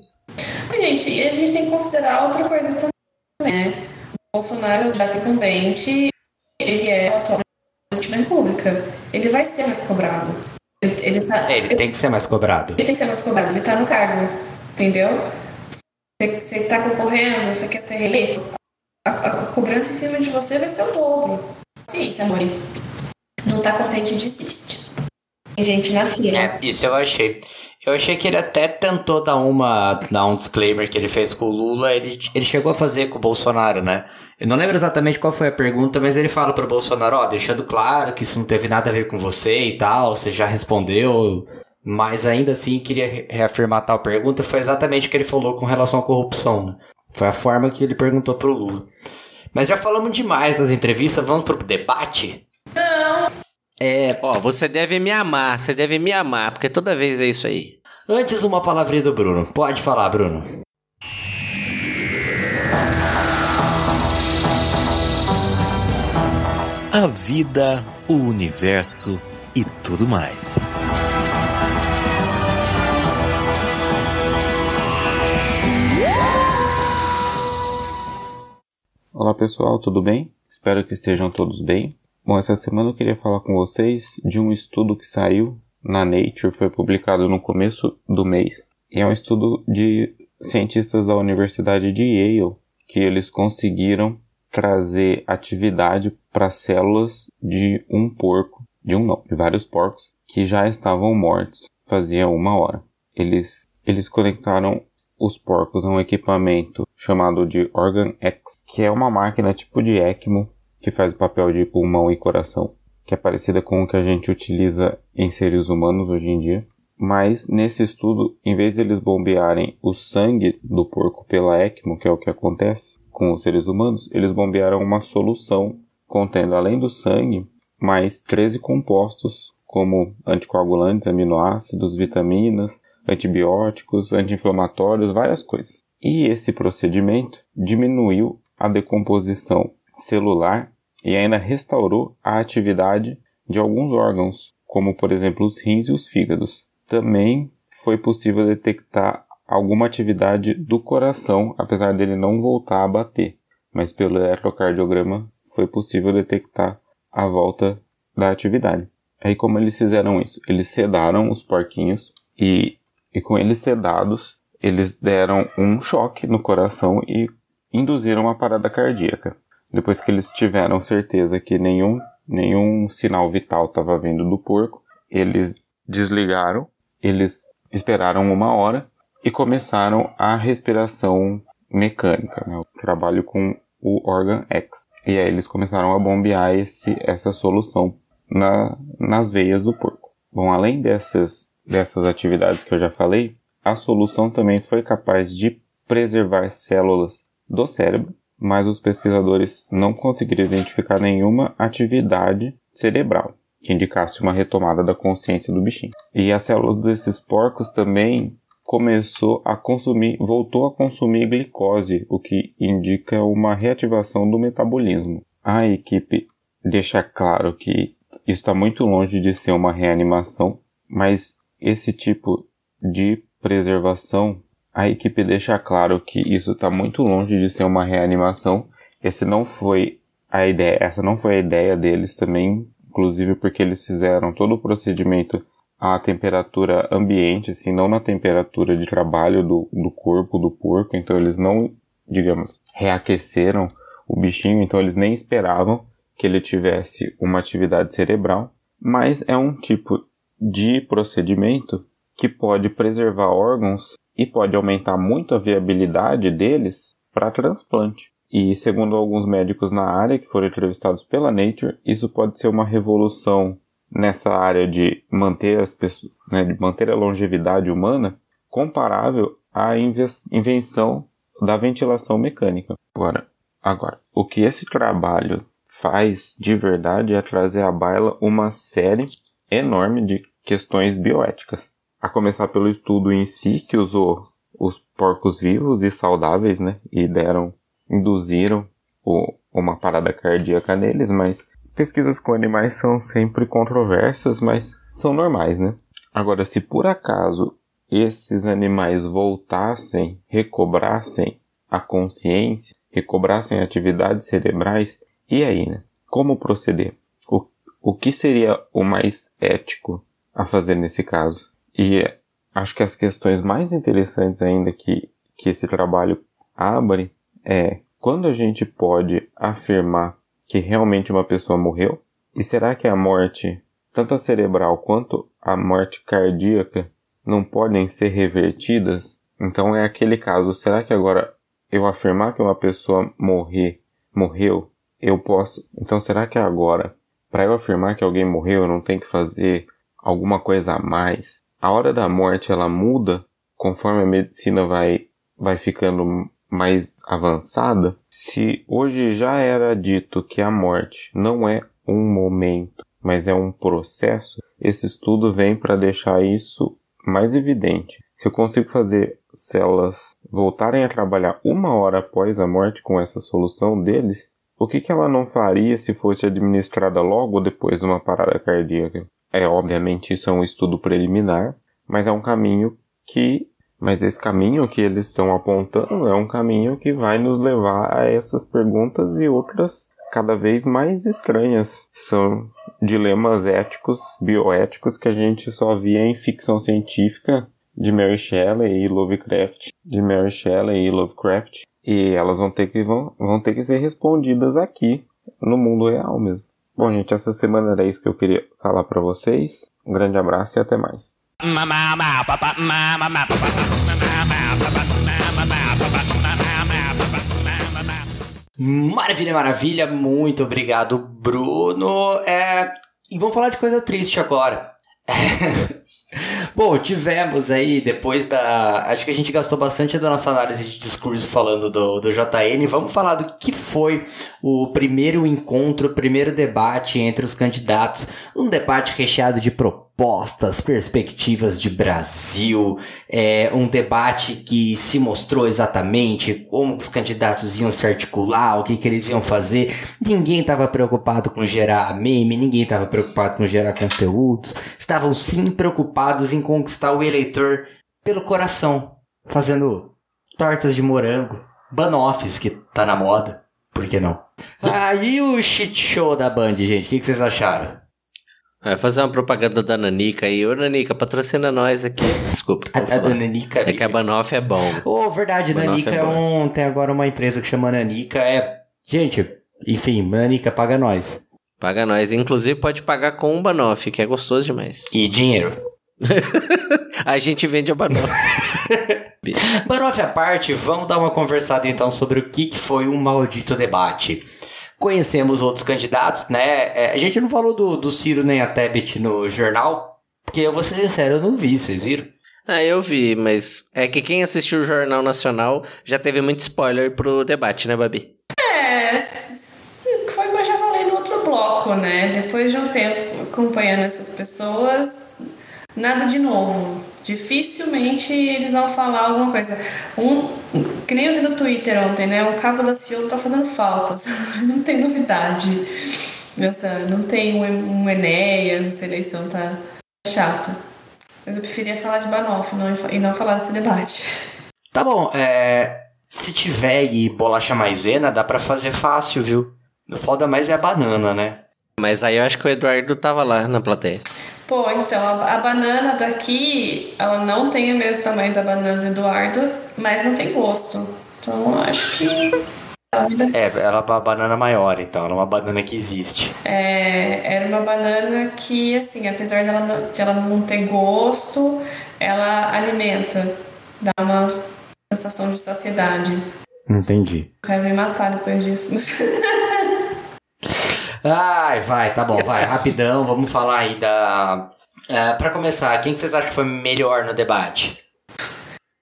Gente, e a gente tem que considerar outra coisa também, né? O Bolsonaro, já que convente, ele é atual presidente da República. Ele vai ser mais cobrado ele, ele, tá, é, ele, ele, tem que ser mais cobrado. Ele tem que ser mais cobrado, ele tá no cargo, entendeu? Você tá concorrendo, você quer ser reeleito, a, a, a, cobrança em cima de você vai ser o dobro. Ciência, amor. Não tá contente, desiste. Tem gente na fila. É, isso eu achei. Eu achei que ele até tentou dar uma dar um disclaimer que ele fez com o Lula, ele, ele chegou a fazer com o Bolsonaro, né? Eu não lembro exatamente qual foi a pergunta, mas ele fala pro Bolsonaro, ó, deixando claro que isso não teve nada a ver com você e tal, você já respondeu, mas ainda assim queria reafirmar tal pergunta, foi exatamente o que ele falou com relação à corrupção, né? Foi a forma que ele perguntou pro Lula. Mas já falamos demais das entrevistas, vamos pro debate? Não. É, ó, você deve me amar, você deve me amar, porque toda vez é isso aí. Antes uma palavrinha do Bruno. Pode falar, Bruno. A vida, o universo e tudo mais. Olá pessoal, tudo bem? Espero que estejam todos bem. Bom, essa semana eu queria falar com vocês de um estudo que saiu na Nature, foi publicado no começo do mês. E é um estudo de cientistas da Universidade de Yale que eles conseguiram trazer atividade para células de um porco, de um não, de vários porcos que já estavam mortos fazia uma hora. Eles, eles conectaram os porcos a um equipamento chamado de Organ X, que é uma máquina tipo de ECMO que faz o papel de pulmão e coração, que é parecida com o que a gente utiliza em seres humanos hoje em dia. Mas nesse estudo, em vez de eles bombearem o sangue do porco pela ECMO, que é o que acontece, com os seres humanos, eles bombearam uma solução contendo, além do sangue, mais 13 compostos, como anticoagulantes, aminoácidos, vitaminas, antibióticos, anti-inflamatórios, várias coisas. E esse procedimento diminuiu a decomposição celular e ainda restaurou a atividade de alguns órgãos, como por exemplo os rins e os fígados. Também foi possível detectar alguma atividade do coração, apesar dele não voltar a bater, mas pelo eletrocardiograma foi possível detectar a volta da atividade. Aí como eles fizeram isso? Eles sedaram os porquinhos e, e com eles sedados, eles deram um choque no coração e induziram uma parada cardíaca. Depois que eles tiveram certeza que nenhum, nenhum sinal vital estava vindo do porco, eles desligaram, eles esperaram uma hora e começaram a respiração mecânica, né? o trabalho com o Organ X. E aí eles começaram a bombear esse, essa solução na, nas veias do porco. Bom, além dessas, dessas atividades que eu já falei, a solução também foi capaz de preservar células do cérebro, mas os pesquisadores não conseguiram identificar nenhuma atividade cerebral que indicasse uma retomada da consciência do bichinho. E as células desses porcos também começou a consumir, voltou a consumir glicose, o que indica uma reativação do metabolismo. A equipe deixa claro que está muito longe de ser uma reanimação, mas esse tipo de preservação, a equipe deixa claro que isso está muito longe de ser uma reanimação. Esse não foi a ideia, essa não foi a ideia deles também, inclusive porque eles fizeram todo o procedimento a temperatura ambiente, assim, não na temperatura de trabalho do, do corpo do porco, então eles não, digamos, reaqueceram o bichinho, então eles nem esperavam que ele tivesse uma atividade cerebral, mas é um tipo de procedimento que pode preservar órgãos e pode aumentar muito a viabilidade deles para transplante. E segundo alguns médicos na área que foram entrevistados pela Nature, isso pode ser uma revolução nessa área de manter as pessoas, né, de manter a longevidade humana comparável à invenção da ventilação mecânica. Agora, agora, o que esse trabalho faz de verdade é trazer à baila uma série enorme de questões bioéticas. A começar pelo estudo em si, que usou os porcos vivos e saudáveis, né? E deram, induziram o, uma parada cardíaca neles, mas pesquisas com animais são sempre controversas, mas são normais, né? Agora, se por acaso esses animais voltassem, recobrassem a consciência, recobrassem atividades cerebrais, e aí, né? Como proceder? O, o que seria o mais ético a fazer nesse caso? E acho que as questões mais interessantes ainda que, que esse trabalho abre é quando a gente pode afirmar que realmente uma pessoa morreu? E será que a morte, tanto a cerebral quanto a morte cardíaca, não podem ser revertidas? Então é aquele caso, será que agora eu afirmar que uma pessoa morrer, morreu, eu posso. Então será que agora, para eu afirmar que alguém morreu, eu não tenho que fazer alguma coisa a mais? A hora da morte ela muda conforme a medicina vai vai ficando mais avançada. Se hoje já era dito que a morte não é um momento, mas é um processo, esse estudo vem para deixar isso mais evidente. Se eu consigo fazer células voltarem a trabalhar uma hora após a morte com essa solução deles, o que, que ela não faria se fosse administrada logo depois de uma parada cardíaca? É, obviamente, isso é um estudo preliminar, mas é um caminho que. Mas esse caminho que eles estão apontando é um caminho que vai nos levar a essas perguntas e outras cada vez mais estranhas. São dilemas éticos, bioéticos que a gente só via em ficção científica de Mary Shelley e Lovecraft, de Mary Shelley e Lovecraft, e elas vão ter que, vão, vão ter que ser respondidas aqui, no mundo real mesmo. Bom, gente, essa semana era isso que eu queria falar para vocês. Um grande abraço e até mais. Maravilha, maravilha. Muito obrigado, Bruno. É... E vamos falar de coisa triste agora. (laughs) Bom, tivemos aí, depois da. Acho que a gente gastou bastante da nossa análise de discurso falando do, do JN. Vamos falar do que foi o primeiro encontro, o primeiro debate entre os candidatos. Um debate recheado de propostas, perspectivas de Brasil, é, um debate que se mostrou exatamente como os candidatos iam se articular, o que, que eles iam fazer. Ninguém estava preocupado com gerar meme, ninguém estava preocupado com gerar conteúdos, estavam sim preocupados em conquistar o eleitor pelo coração, fazendo tortas de morango, banoffs que tá na moda, por que não? (laughs) Aí o shit show da Band, gente, o que, que vocês acharam? Vai fazer uma propaganda da Nanica aí. Ô, Nanica, patrocina nós aqui. Desculpa. A, a da Nanica. É que a Banoff é bom. Ô, oh, verdade, Banoff Nanica é, é um. Tem agora uma empresa que chama Nanica. É. Gente, enfim, Nanica paga nós. Paga nós. Inclusive pode pagar com um Banoff, que é gostoso demais. E dinheiro. (laughs) a gente vende a Banoff. (laughs) Banoff à parte, vamos dar uma conversada então sobre o que, que foi um maldito debate. Conhecemos outros candidatos, né? É, a gente não falou do, do Ciro nem a Tebet no jornal, porque eu vou ser sincero, eu não vi, vocês viram? Ah, eu vi, mas é que quem assistiu o Jornal Nacional já teve muito spoiler pro debate, né, Babi? É, foi o que eu já falei no outro bloco, né? Depois de um tempo acompanhando essas pessoas, nada de novo. Dificilmente eles vão falar alguma coisa. Um, que nem eu vi no Twitter ontem, né? O cabo da Ciolo tá fazendo faltas. (laughs) não tem novidade. Essa, não tem um, um Enéas, essa eleição tá chato. Mas eu preferia falar de Banoff não, e não falar desse debate. Tá bom, é, se tiver e bolacha maisena, dá para fazer fácil, viu? O foda mais é a banana, né? Mas aí eu acho que o Eduardo tava lá na plateia. Pô, então, a, a, banana daqui, ela não tem o mesmo tamanho da banana do Eduardo, mas não tem gosto. Então, acho que... É, ela é uma banana maior, então, ela é uma banana que existe. É, era uma banana que, assim, apesar dela não, de ela não ter gosto, ela alimenta, dá uma sensação de saciedade. Entendi. Quero me matar depois disso. (laughs) Ai, vai, tá bom, vai, rapidão, vamos falar aí da. É, pra começar, quem que vocês acham que foi melhor no debate?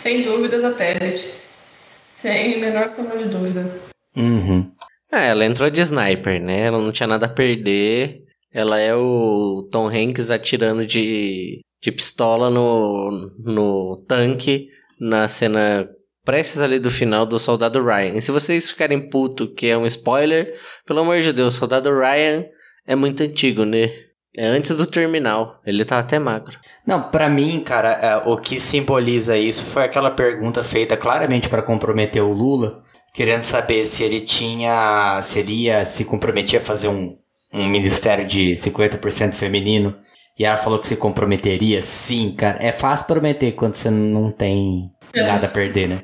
Sem dúvidas, a Tablet. Sem menor sombra de dúvida. Uhum. Ah, ela entrou de sniper, né? Ela não tinha nada a perder. Ela é o Tom Hanks atirando de, de pistola no, no tanque na cena prestes ali do final do Soldado Ryan. E se vocês ficarem puto que é um spoiler, pelo amor de Deus, Soldado Ryan é muito antigo, né? É antes do terminal. Ele tá até magro. Não, pra mim, cara, é, o que simboliza isso foi aquela pergunta feita claramente pra comprometer o Lula, querendo saber se ele tinha. se ele ia se comprometia a fazer um, um ministério de 50% feminino. E ela falou que se comprometeria, sim, cara. É fácil prometer quando você não tem nada a perder, né?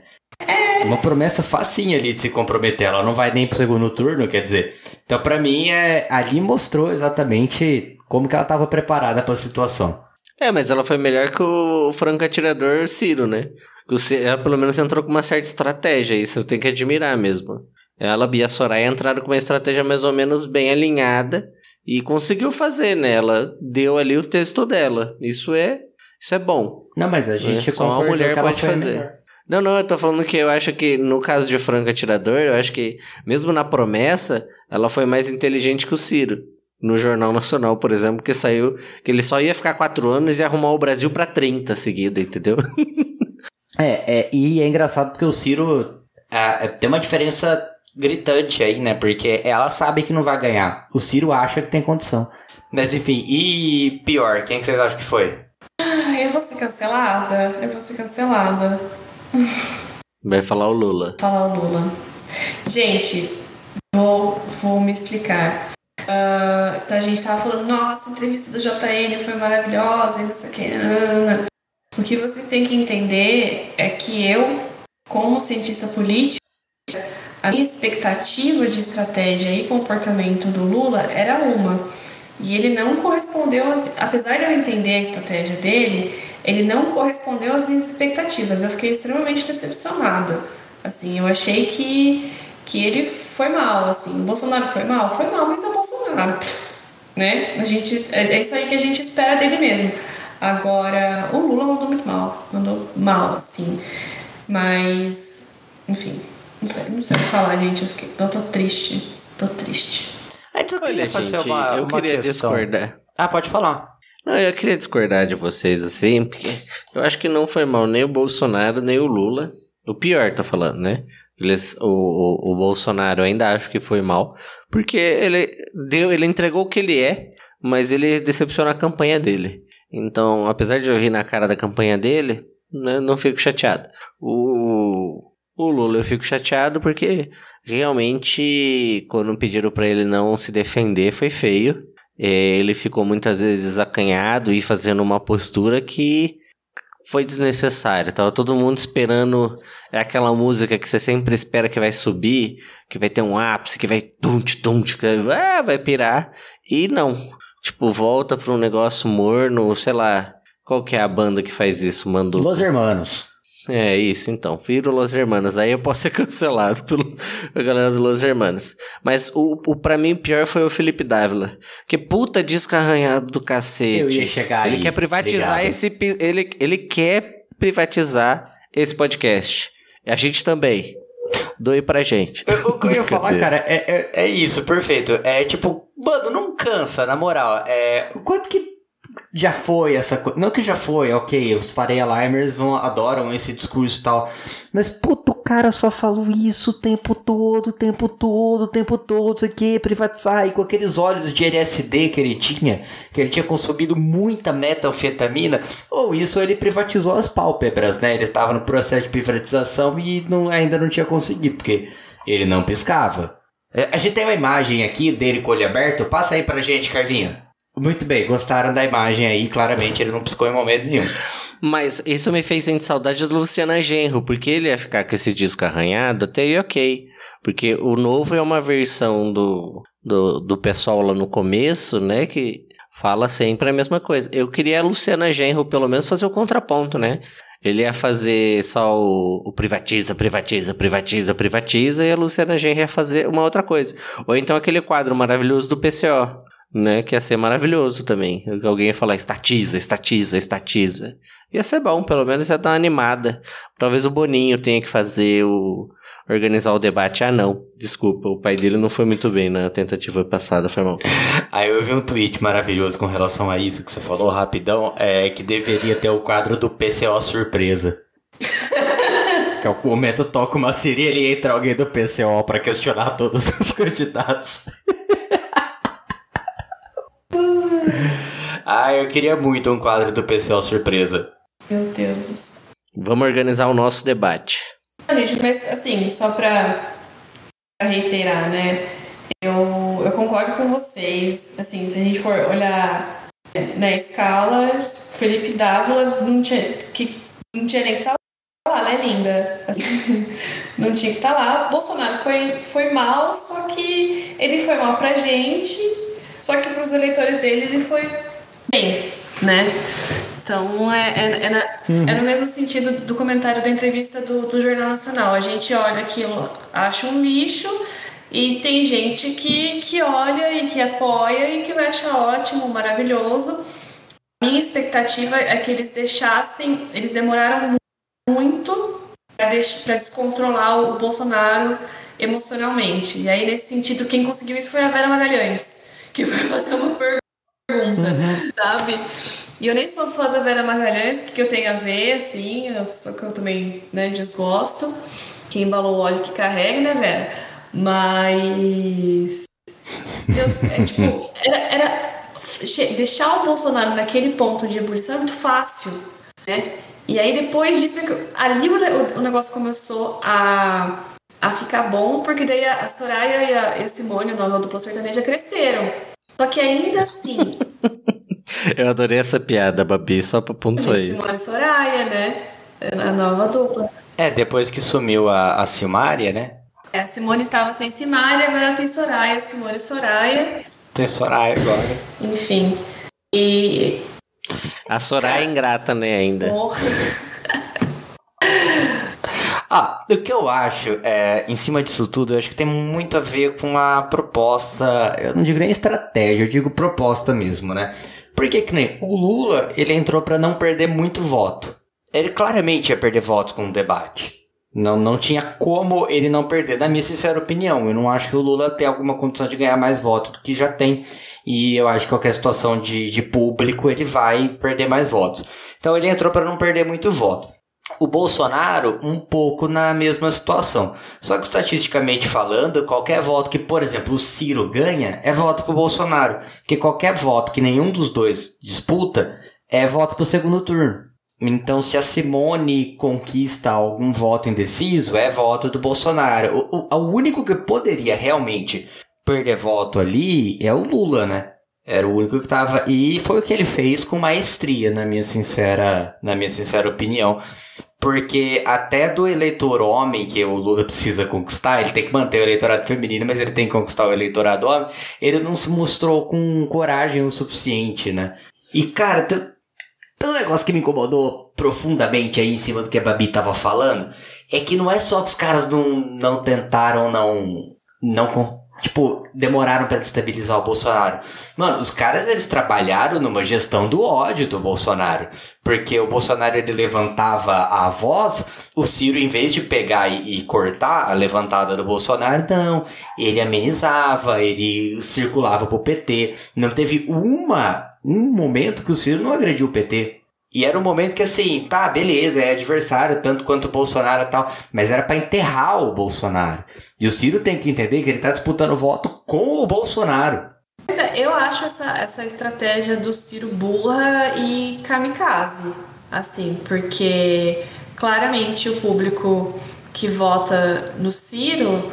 É uma promessa facinha ali de se comprometer. Ela não vai nem pro segundo turno, quer dizer. Então, pra mim, é, ali mostrou exatamente como que ela tava preparada pra situação. É, mas ela foi melhor que o franco atirador Ciro, né? Ela pelo menos entrou com uma certa estratégia, isso eu tenho que admirar mesmo. Ela e a Soraya entraram com uma estratégia mais ou menos bem alinhada e conseguiu fazer, né? Ela deu ali o texto dela. Isso é, isso é bom. Não, mas a gente é, só uma mulher pode foi fazer. melhor. Não, não, eu tô falando que eu acho que no caso de Franco Atirador, eu acho que mesmo na promessa, ela foi mais inteligente que o Ciro. No Jornal Nacional, por exemplo, que saiu que ele só ia ficar quatro anos e ia arrumar o Brasil pra 30 seguida, entendeu? (laughs) É, é, e é engraçado porque o Ciro ah, tem uma diferença gritante aí, né? Porque ela sabe que não vai ganhar. O Ciro acha que tem condição. Mas enfim, e pior, quem que vocês acham que foi? Eu vou ser cancelada? Eu vou ser cancelada. Vai falar o Lula. Falar o Lula. Gente, vou, vou me explicar. Ah, então a gente tava falando, nossa, a entrevista do JN foi maravilhosa e não sei o que. nananana. O que vocês têm que entender é que eu, como cientista político, a minha expectativa de estratégia e comportamento do Lula era uma. E ele não correspondeu, apesar de eu entender a estratégia dele, ele não correspondeu às minhas expectativas. Eu fiquei extremamente decepcionada. Assim, eu achei que, que ele foi mal, assim. O Bolsonaro foi mal? Foi mal, mas é o Bolsonaro. Né? A gente, é, é isso aí que a gente espera dele mesmo. Agora, o Lula mandou muito mal. Mandou mal, assim. Mas, enfim, não sei, não sei o que falar, gente. Eu, fiquei, eu tô triste. Tô triste. Antes eu Olha, queria fazer gente, uma, eu uma queria questão. discordar. Ah, pode falar. Não, eu queria discordar de vocês, assim, porque eu acho que não foi mal nem o Bolsonaro, nem o Lula. O pior, tá falando, né? Eles, o, o, o Bolsonaro ainda acho que foi mal, porque ele deu, ele entregou o que ele é, mas ele decepciona a campanha dele. Então, apesar de eu rir na cara da campanha dele, né, não fico chateado. O, o Lula eu fico chateado porque realmente quando pediram pra ele não se defender foi feio. É, ele ficou muitas vezes acanhado e fazendo uma postura que foi desnecessária. Tava todo mundo esperando é aquela música que você sempre espera que vai subir, que vai ter um ápice, que vai tunt, tunt, que vai, ah, vai pirar. E não. Tipo, volta pra um negócio morno, sei lá. Qual que é a banda que faz isso? Mandou. Los Hermanos. É isso, então. Viro Los Hermanos. Aí eu posso ser (laughs) cancelado pela galera do Los Hermanos. Mas o, o pra mim pior foi o Felipe Dávila. Que puta disco arranhado do cacete. Eu ia chegar Ele aí. quer privatizar Obrigado. esse. Ele, ele quer privatizar esse podcast. E a gente também. Doe pra gente. O que eu ia (laughs) falar, cara, é, é, é isso, perfeito. É tipo, mano, não cansa, na moral. É, quanto que já foi essa coisa. Não que já foi, ok, os Faria Limers vão, adoram esse discurso e tal. Mas, puto, o cara só falou isso o tempo todo, o tempo todo, o tempo todo, isso aqui, privatizar. E com aqueles olhos de LSD que ele tinha, que ele tinha consumido muita metanfetamina, ou isso ele privatizou as pálpebras, né? Ele estava no processo de privatização e não, ainda não tinha conseguido, porque ele não piscava. É, A gente tem uma imagem aqui dele com o olho aberto. Passa aí pra gente, Carlinho. Muito bem, gostaram da imagem aí. Claramente ele não piscou em momento nenhum. Mas isso me fez sentir saudade do Luciana Genro, porque ele ia ficar com esse disco arranhado, até aí ok. Porque o novo é uma versão do, do, do pessoal lá no começo, né? Que fala sempre a mesma coisa. Eu queria a Luciana Genro pelo menos fazer o contraponto, né? Ele ia fazer só o, o, privatiza, privatiza, privatiza, privatiza, e a Luciana Genro ia fazer uma outra coisa. Ou então aquele quadro maravilhoso do PCO, né? Que ia ser maravilhoso também. Alguém ia falar estatiza, estatiza, estatiza. Ia ser bom, pelo menos ia dar uma animada. Talvez o Boninho tenha que fazer o. Organizar o debate. Ah, não. Desculpa, o pai dele não foi muito bem na tentativa passada, foi mal. (laughs) Aí eu vi um tweet maravilhoso com relação a isso que você falou rapidão. É que deveria ter o quadro do PCO surpresa. (laughs) que é o momento toca uma seria e entra alguém do PCO para questionar todos os (laughs) candidatos. Ah, eu queria muito um quadro do PCO surpresa. Meu Deus. Vamos organizar o nosso debate. Gente, mas assim, só pra reiterar, né? Eu, eu concordo com vocês. Assim, se a gente for olhar na escala, Felipe Dávila não tinha, que, não tinha nem que estar tá lá, né, linda? Assim, (laughs) não tinha que estar tá lá. Bolsonaro foi, foi mal, só que ele foi mal pra gente, só que pros eleitores dele ele foi bem, né? Então, é, é, é, na, uhum. é, no mesmo sentido do comentário da entrevista do, do Jornal Nacional. A gente olha aquilo, acha um lixo, e tem gente que, que olha e que apoia e que vai achar ótimo, maravilhoso. Minha expectativa é que eles deixassem, eles demoraram muito para descontrolar o Bolsonaro emocionalmente. E aí, nesse sentido, quem conseguiu isso foi a Vera Magalhães, que foi fazer uma pergunta, uhum. sabe? E eu nem sou fã da Vera Magalhães, que, que eu tenho a ver, assim, só que eu também né, desgosto. Quem embalou o ódio que carrega, né, Vera? Mas. Deus, é tipo, (laughs) era, era. Deixar o Bolsonaro naquele ponto de ebulição é muito fácil, né? E aí depois disso, ali o, o negócio começou a, a ficar bom, porque daí a, Soraya e a, e a Simone, a nova dupla sertaneja, cresceram. Só que ainda assim, (laughs) eu adorei essa piada, Babi, só pra pontuar isso. Simone Soraya, né? A nova dupla. É, depois que sumiu a, a Silmária, né? É, a Simone estava sem Simária, agora tem Soraya, Simone Soraya. Tem Soraya agora. Enfim. E. A Soraya é ingrata, né, ainda. Porra. Ah, o que eu acho, é, em cima disso tudo, eu acho que tem muito a ver com a proposta, eu não digo nem estratégia, eu digo proposta mesmo, né? Porque que nem o Lula, ele entrou para não perder muito voto. Ele claramente ia perder votos com o debate. Não, não tinha como ele não perder, na minha sincera opinião. Eu não acho que o Lula tem alguma condição de ganhar mais votos do que já tem. E eu acho que qualquer situação de, de público ele vai perder mais votos. Então ele entrou para não perder muito voto o Bolsonaro um pouco na mesma situação. Só que estatisticamente falando, qualquer voto que, por exemplo, o Ciro ganha é voto pro Bolsonaro. Porque qualquer voto que nenhum dos dois disputa é voto pro segundo turno. Então, se a Simone conquista algum voto indeciso, é voto do Bolsonaro. O, o, o único que poderia realmente perder voto ali é o Lula, né? Era o único que tava. E foi o que ele fez com maestria, na minha sincera, na minha sincera opinião. Porque até do eleitor homem que o Lula precisa conquistar, ele tem que manter o eleitorado feminino, mas ele tem que conquistar o eleitorado homem, ele não se mostrou com coragem o suficiente, né? E, cara, tem, um negócio que me incomodou profundamente aí em cima do que a Babi tava falando, é que não é só que os caras não, não tentaram, não, não tipo, demoraram para destabilizar o Bolsonaro. Mano, os caras eles trabalharam numa gestão do ódio do Bolsonaro, porque o Bolsonaro ele levantava a voz, o Ciro em vez de pegar e, e cortar a levantada do Bolsonaro, não, ele amenizava, ele circulava pro PT. Não teve uma um momento que o Ciro não agrediu o PT. E era um momento que assim, tá, beleza, é adversário, tanto quanto o Bolsonaro e tal, mas era para enterrar o Bolsonaro. E o Ciro tem que entender que ele tá disputando voto com o Bolsonaro. É, eu acho essa, essa estratégia do Ciro burra e kamikaze, assim, porque claramente o público que vota no Ciro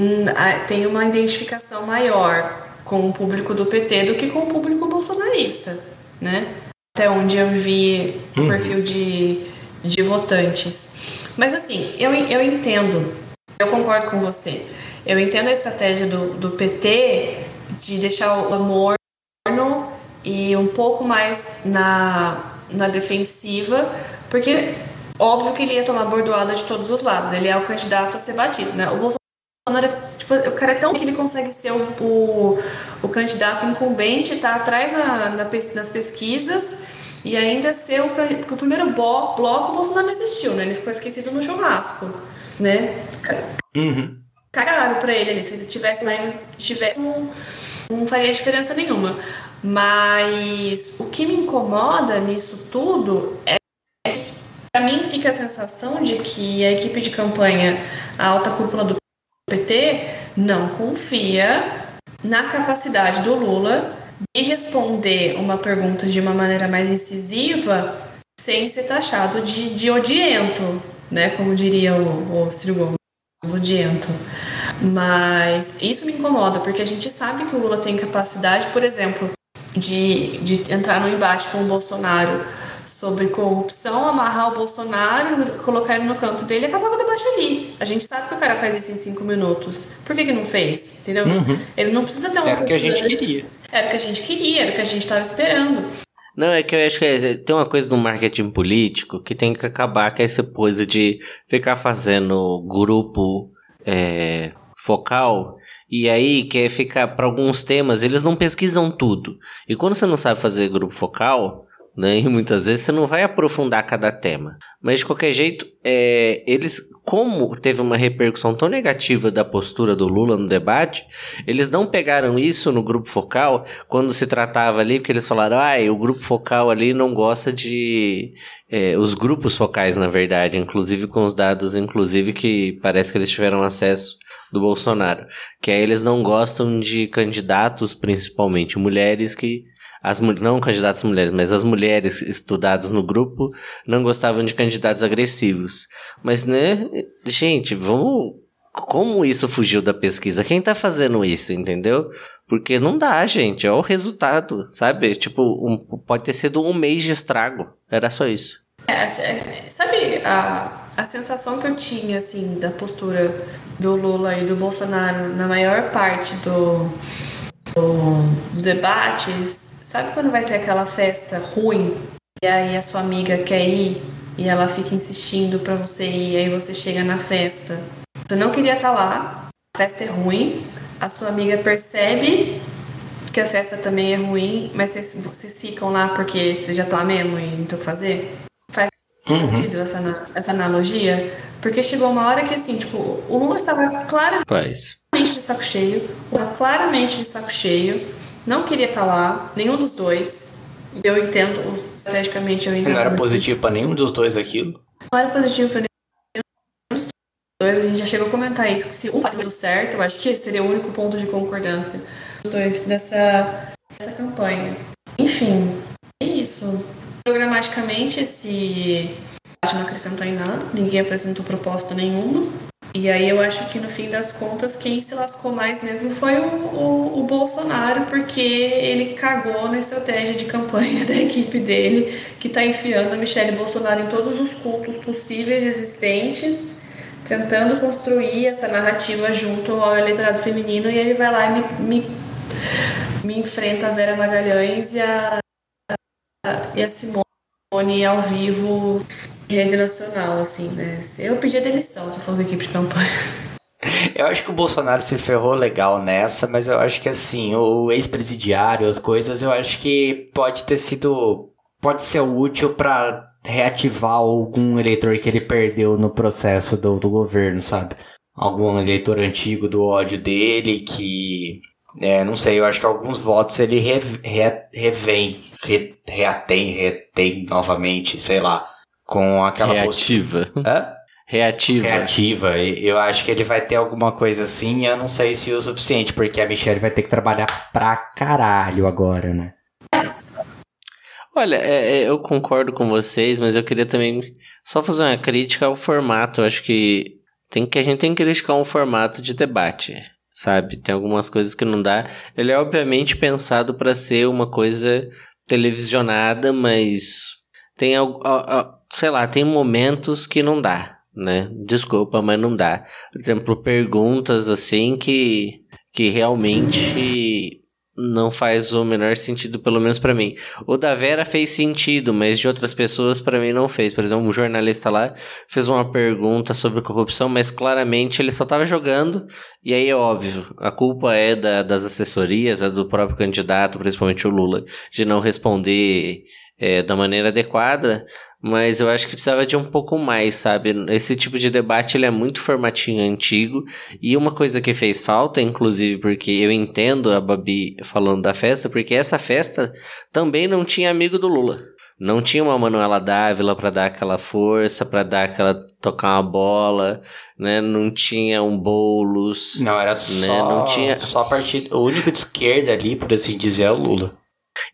hum, tem uma identificação maior com o público do PT do que com o público bolsonarista, né? Até onde eu vi o uhum. perfil de, de votantes. Mas assim, eu, eu entendo, eu concordo com você. Eu entendo a estratégia do, do PT de deixar o morno e um pouco mais na, na defensiva, porque óbvio que ele ia tomar bordoada de todos os lados, ele é o candidato a ser batido, né? O Bolsonaro, tipo, o cara é tão que ele consegue ser o, o, o candidato incumbente, tá atrás na, na, nas pesquisas e ainda ser o, o primeiro bloco, bloco o Bolsonaro não existiu, né? Ele ficou esquecido no churrasco, né? Uhum. Cagaram pra ele ali, se ele tivesse lá e tivesse, não, não faria diferença nenhuma. Mas o que me incomoda nisso tudo é para mim fica a sensação de que a equipe de campanha, a alta cúpula do PT, não confia na capacidade do Lula de responder uma pergunta de uma maneira mais incisiva sem ser taxado de, de odiento, né? Como diria o, o Ciro Gomes, odiento. Mas isso me incomoda, porque a gente sabe que o Lula tem capacidade, por exemplo, de, de entrar no embate com o Bolsonaro sobre corrupção, amarrar o Bolsonaro, colocar ele no canto dele e acabar com o debate ali. A gente sabe que o cara faz isso em cinco minutos. Por que, que não fez? Entendeu? Uhum. Ele não precisa ter uma. Era o que a gente queria. Era o que a gente queria, era o que a gente estava esperando. Não, é que eu acho que é, tem uma coisa no marketing político que tem que acabar com essa coisa de ficar fazendo grupo é, focal e aí quer ficar para alguns temas, eles não pesquisam tudo. E quando você não sabe fazer grupo focal, né? E muitas vezes você não vai aprofundar cada tema. Mas de qualquer jeito, é, eles, como teve uma repercussão tão negativa da postura do Lula no debate, eles não pegaram isso no grupo focal quando se tratava ali, porque eles falaram, ah, o grupo focal ali não gosta de. É, os grupos focais, na verdade, inclusive com os dados, inclusive que parece que eles tiveram acesso do Bolsonaro, que aí eles não gostam de candidatos, principalmente mulheres, que as não candidatas mulheres, mas as mulheres estudadas no grupo não gostavam de candidatos agressivos. Mas, né, gente, vamos. Como isso fugiu da pesquisa? Quem tá fazendo isso, entendeu? Porque não dá, gente. É o resultado, sabe? Tipo, um, pode ter sido um mês de estrago. Era só isso. É, sabe a, a sensação que eu tinha, assim, da postura do Lula e do Bolsonaro na maior parte do, do dos debates Sabe quando vai ter aquela festa ruim e aí a sua amiga quer ir e ela fica insistindo para você ir, e aí você chega na festa. Você não queria estar tá lá, a festa é ruim, a sua amiga percebe que a festa também é ruim, mas vocês, vocês ficam lá porque vocês já estão mesmo e não tem o que fazer? Faz uhum. sentido essa, essa analogia? Porque chegou uma hora que assim, tipo, o Lula estava claramente Faz. de saco cheio, claramente de saco cheio não queria estar lá, nenhum dos dois. Eu entendo, estrategicamente eu entendo. Não era positivo para nenhum dos dois aquilo? Não era positivo para nenhum dos dois. A gente já chegou a comentar isso. Que se um faz tudo certo, eu acho que seria o único ponto de concordância dos dois dessa, dessa campanha. Enfim, é isso. Programaticamente, esse não acrescentou em nada, ninguém apresentou proposta nenhuma. E aí eu acho que no fim das contas quem se lascou mais mesmo foi o, o, o, Bolsonaro, porque ele cagou na estratégia de campanha (laughs) da equipe dele, que está enfiando a Michelle Bolsonaro em todos os cultos possíveis existentes, tentando construir essa narrativa junto ao eleitorado feminino, e ele vai lá e me, me, me enfrenta a Vera Magalhães e a, a, e a Simone ao vivo rede nacional, assim, né? Eu pedia demissão se eu fosse equipe de campanha. (laughs) Eu acho que o Bolsonaro se ferrou legal nessa, mas eu acho que assim, o ex-presidiário, as coisas, eu acho que pode ter sido. Pode ser útil para reativar algum eleitor que ele perdeu no processo do, do governo, sabe? Algum eleitor antigo do ódio dele que. É, não sei, eu acho que alguns votos ele re, re, revém, re, reatém, retém novamente, sei lá com aquela reativa. Postura. Hã? Reativa. Reativa. Eu acho que ele vai ter alguma coisa assim, eu não sei se o suficiente, porque a Michelle vai ter que trabalhar pra caralho agora, né? Olha, é, é, eu concordo com vocês, mas eu queria também só fazer uma crítica ao formato. Eu acho que tem que a gente tem que criticar um formato de debate, sabe? Tem algumas coisas que não dá. Ele é obviamente pensado para ser uma coisa televisionada, mas tem algo sei lá, tem momentos que não dá, né? Desculpa, mas não dá. Por exemplo, perguntas assim que, que realmente não faz o menor sentido, pelo menos para mim. O da Vera fez sentido, mas de outras pessoas para mim não fez. Por exemplo, um jornalista lá fez uma pergunta sobre corrupção, mas claramente ele só tava jogando, e aí é óbvio, a culpa é da, das assessorias, é do próprio candidato, principalmente o Lula, de não responder é, da maneira adequada, mas eu acho que precisava de um pouco mais, sabe? Esse tipo de debate ele é muito formatinho antigo e uma coisa que fez falta, inclusive porque eu entendo a Babi falando da festa, porque essa festa também não tinha amigo do Lula. Não tinha uma Manuela Dávila para dar aquela força, para dar aquela tocar uma bola, né? Não tinha um bolos. Não, era né? só, Não tinha só a partir. O único de esquerda ali, por assim dizer, é o Lula.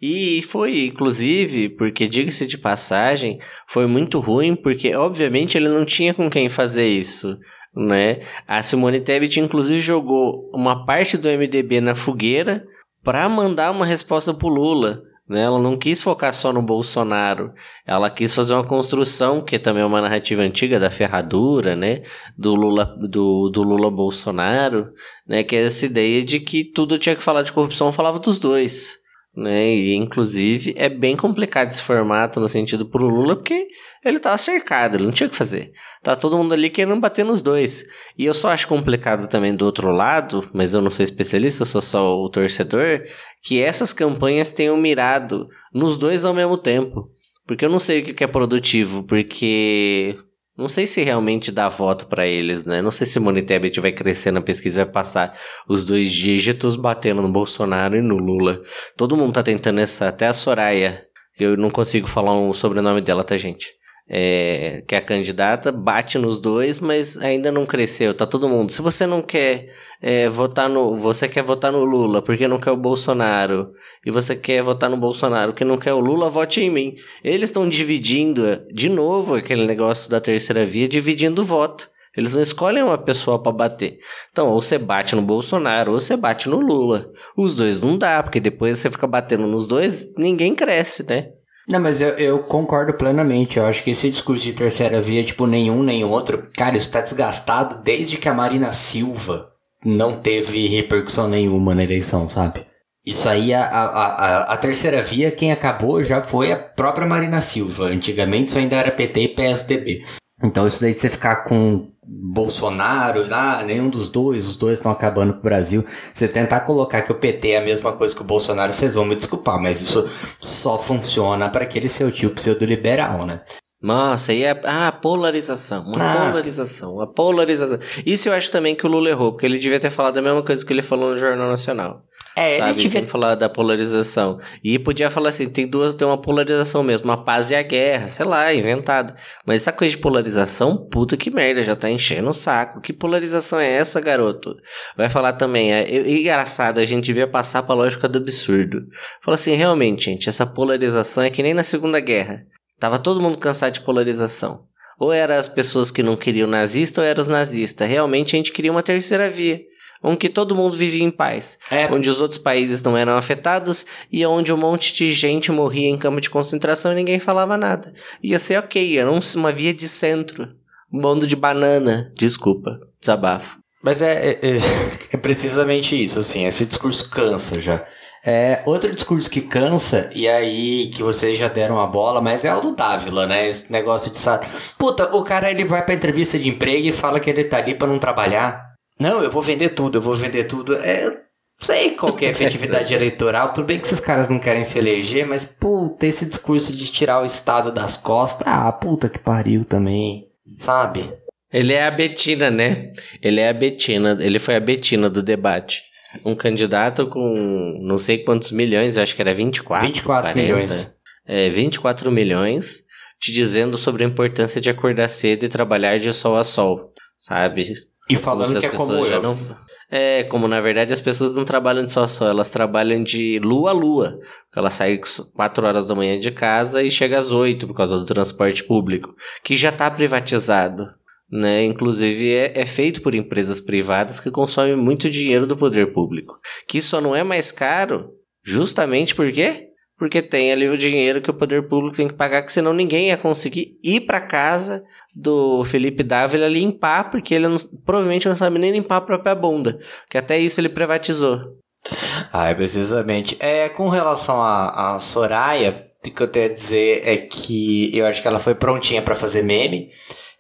E foi, inclusive, porque, diga-se de passagem, foi muito ruim, porque, obviamente, ele não tinha com quem fazer isso, né? A Simone Tebet, inclusive, jogou uma parte do MDB na fogueira para mandar uma resposta pro Lula. Né? Ela não quis focar só no Bolsonaro, ela quis fazer uma construção, que também é uma narrativa antiga da ferradura, né? Do Lula, do, do Lula Bolsonaro, né? Que é essa ideia de que tudo tinha que falar de corrupção, falava dos dois né? E inclusive é bem complicado esse formato no sentido pro Lula, porque ele tava cercado, ele não tinha o que fazer. Tá todo mundo ali querendo bater nos dois. E eu só acho complicado também do outro lado, mas eu não sou especialista, eu sou só o torcedor, que essas campanhas tenham mirado nos dois ao mesmo tempo. Porque eu não sei o que é produtivo, porque não sei se realmente dá voto para eles, né? Não sei se Simone Tebet vai crescer na pesquisa e vai passar os dois dígitos batendo no Bolsonaro e no Lula. Todo mundo tá tentando essa, até a Soraya. Eu não consigo falar o um sobrenome dela, tá, gente? É, que é a candidata, bate nos dois, mas ainda não cresceu. Tá todo mundo. Se você não quer é, votar no. Você quer votar no Lula porque não quer o Bolsonaro e você quer votar no Bolsonaro, que não quer o Lula, vote em mim. Eles estão dividindo, de novo, aquele negócio da terceira via, dividindo o voto. Eles não escolhem uma pessoa para bater. Então, ou você bate no Bolsonaro, ou você bate no Lula. Os dois não dá, porque depois você fica batendo nos dois, ninguém cresce, né? Não, mas eu, eu concordo plenamente. Eu acho que esse discurso de terceira via, tipo, nenhum nem outro, cara, isso tá desgastado desde que a Marina Silva não teve repercussão nenhuma na eleição, sabe? Isso aí, a, a, a, terceira via, quem acabou já foi a própria Marina Silva. Antigamente isso ainda era PT e PSDB. Então isso daí de você ficar com Bolsonaro, ah, nenhum dos dois, os dois estão acabando com o Brasil. Você tentar colocar que o PT é a mesma coisa que o Bolsonaro, vocês vão me desculpar, mas isso só funciona para aquele seu tio pseudo-liberal, né? Nossa, aí é ah, polarização, uma ah. polarização, a polarização. Isso eu acho também que o Lula errou, porque ele devia ter falado a mesma coisa que ele falou no Jornal Nacional. É, sabe? ele devia... Sempre falar da polarização. E podia falar assim, tem duas, tem uma polarização mesmo, a paz e a guerra, sei lá, inventado. Mas essa coisa de polarização, puta que merda, já tá enchendo o saco. Que polarização é essa, garoto? Vai falar também, é, é engraçado, a gente devia passar pra lógica do absurdo. Fala assim, realmente, gente, essa polarização é que nem na Segunda Guerra. Tava todo mundo cansado de polarização. Ou eram as pessoas que não queriam nazista ou eram os nazistas. Realmente a gente queria uma terceira via onde todo mundo vivia em paz, é. onde os outros países não eram afetados e onde um monte de gente morria em campo de concentração e ninguém falava nada. Ia ser ok, era uma via de centro. Um bando de banana. Desculpa, desabafo. Mas é, é, é, (laughs) é precisamente isso, assim, esse discurso cansa já. É, outro discurso que cansa, e aí que vocês já deram a bola, mas é o do Dávila, né? Esse negócio de sabe. Puta, o cara ele vai pra entrevista de emprego e fala que ele tá ali pra não trabalhar. Não, eu vou vender tudo, eu vou vender tudo. É, sei qual que é a efetividade (laughs) eleitoral. Tudo bem que esses caras não querem se eleger, mas puta, esse discurso de tirar o Estado das costas, ah, puta que pariu também, sabe? Ele é a Betina, né? Ele é a Betina, ele foi a Betina do debate. Um candidato com não sei quantos milhões, acho que era 24. 24 40, milhões. É, 24 milhões, te dizendo sobre a importância de acordar cedo e trabalhar de sol a sol, sabe? E falando que é como eu. Não... É, como na verdade as pessoas não trabalham de sol a sol, elas trabalham de lua a lua. Ela sai 4 horas da manhã de casa e chega às 8 por causa do transporte público, que já está privatizado. Né? Inclusive é, é feito por empresas privadas que consomem muito dinheiro do poder público. Que só não é mais caro justamente por quê? Porque tem ali o dinheiro que o poder público tem que pagar, que senão ninguém ia conseguir ir para casa do Felipe Dávila limpar, porque ele não, provavelmente não sabe nem limpar a própria bunda, que até isso ele privatizou. Ah, precisamente. É, com relação a, a Soraya, o que eu tenho a dizer é que eu acho que ela foi prontinha para fazer meme.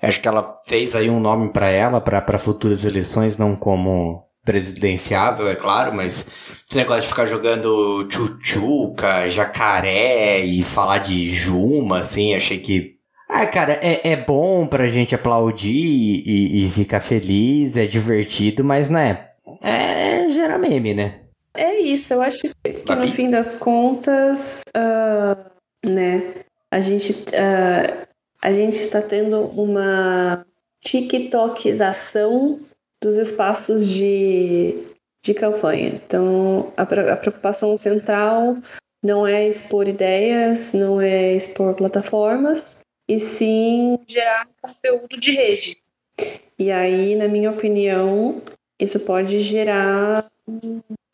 Acho que ela fez aí um nome para ela, para futuras eleições, não como presidenciável, é claro, mas esse negócio de ficar jogando tchutchuca, jacaré e falar de Juma, assim, achei que. Ah, cara, é, é bom pra gente aplaudir e, e ficar feliz, é divertido, mas, né? É gera meme, né? É isso, eu acho que no fim das contas, uh, né, a gente, uh, a gente está tendo uma TikTokização dos espaços de, de campanha. Então, a, a preocupação central não é expor ideias, não é expor plataformas, e sim gerar conteúdo de rede. E aí, na minha opinião, isso pode gerar,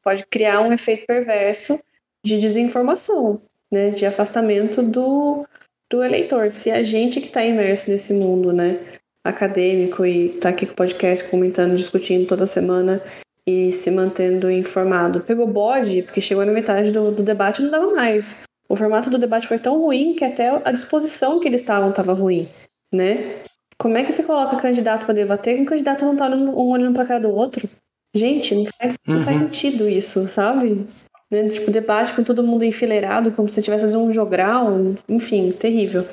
pode criar um efeito perverso de desinformação, né, de afastamento do, do eleitor. Se a gente que está imerso nesse mundo, né, acadêmico e tá aqui com o podcast comentando, discutindo toda semana e se mantendo informado. Pegou bode, porque chegou na metade do, do debate e não dava mais. O formato do debate foi tão ruim que até a disposição que eles estavam estava ruim, né? Como é que você coloca candidato para debater e o candidato não tá olhando, um olhando pra cara do outro? Gente, não faz, uhum. não faz uhum. sentido isso, sabe? Né? Tipo, debate com todo mundo enfileirado, como se você estivesse fazendo um jogral, enfim, terrível.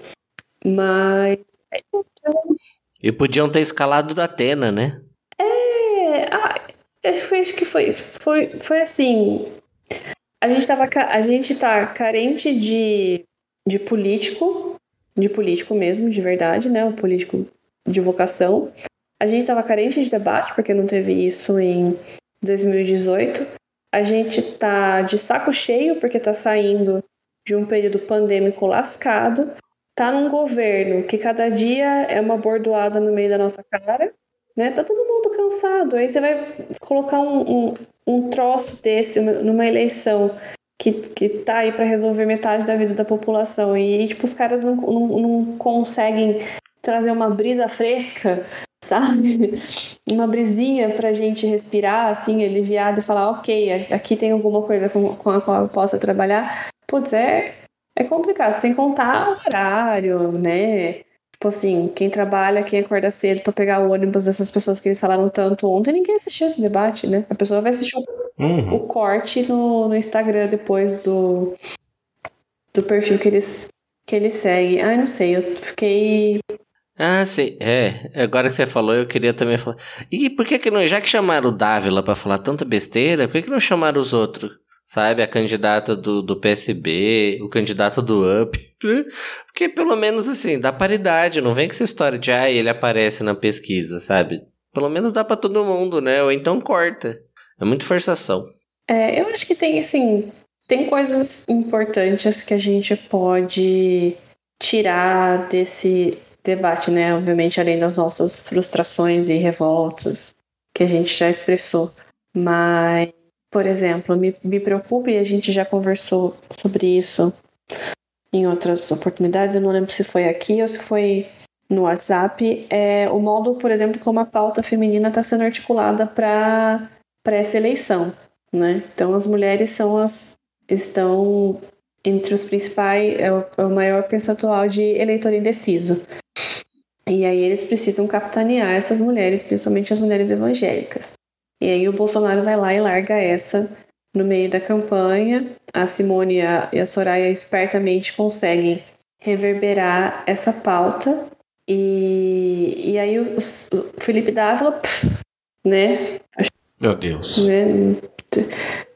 Mas e podiam ter escalado da Atena, né? É. Ah, acho que foi, foi, foi assim. A gente, tava, a gente tá carente de, de político, de político mesmo, de verdade, né? Um político de vocação. A gente tava carente de debate, porque não teve isso em 2018. A gente tá de saco cheio, porque tá saindo de um período pandêmico lascado tá num governo que cada dia é uma bordoada no meio da nossa cara, né? Tá todo mundo cansado. Aí você vai colocar um, um, um troço desse numa eleição que, que tá aí para resolver metade da vida da população. E, tipo, os caras não, não, não conseguem trazer uma brisa fresca, sabe? (laughs) Uma brisinha pra gente respirar, assim, aliviado e falar, ok, aqui tem alguma coisa com, com a qual eu possa trabalhar. Putz, é, é complicado, sem contar o horário, né? Tipo assim, quem trabalha, quem acorda cedo pra pegar o ônibus dessas pessoas que eles falaram tanto ontem, ninguém assistiu esse debate, né? A pessoa vai assistir uhum. o corte no, no Instagram depois do, do perfil que eles, que eles seguem. Ah, não sei, eu fiquei ah, sim. É, agora que você falou, eu queria também falar. E por que que não, já que chamaram o Dávila para falar tanta besteira, por que que não chamaram os outros? sabe? A candidata do, do PSB, o candidato do UP. Porque pelo menos assim, dá paridade, não vem com essa história de ah, ele aparece na pesquisa, sabe? Pelo menos dá para todo mundo, né? Ou então corta. É muita forçação. É, eu acho que tem assim, tem coisas importantes que a gente pode tirar desse debate, né? Obviamente, além das nossas frustrações e revoltas que a gente já expressou. Mas por exemplo, me, me preocupa, e a gente já conversou sobre isso em outras oportunidades, eu não lembro se foi aqui ou se foi no WhatsApp, é o modo, por exemplo, como a pauta feminina está sendo articulada para essa eleição. Né? Então, as mulheres são as estão entre os principais, é o, é o maior percentual de eleitor indeciso. E aí eles precisam capitanear essas mulheres, principalmente as mulheres evangélicas. E aí o Bolsonaro vai lá e larga essa no meio da campanha. A Simone e a, e a Soraya espertamente conseguem reverberar essa pauta. E, e aí o, o Felipe Dávila, pff, né? Meu Deus. Né?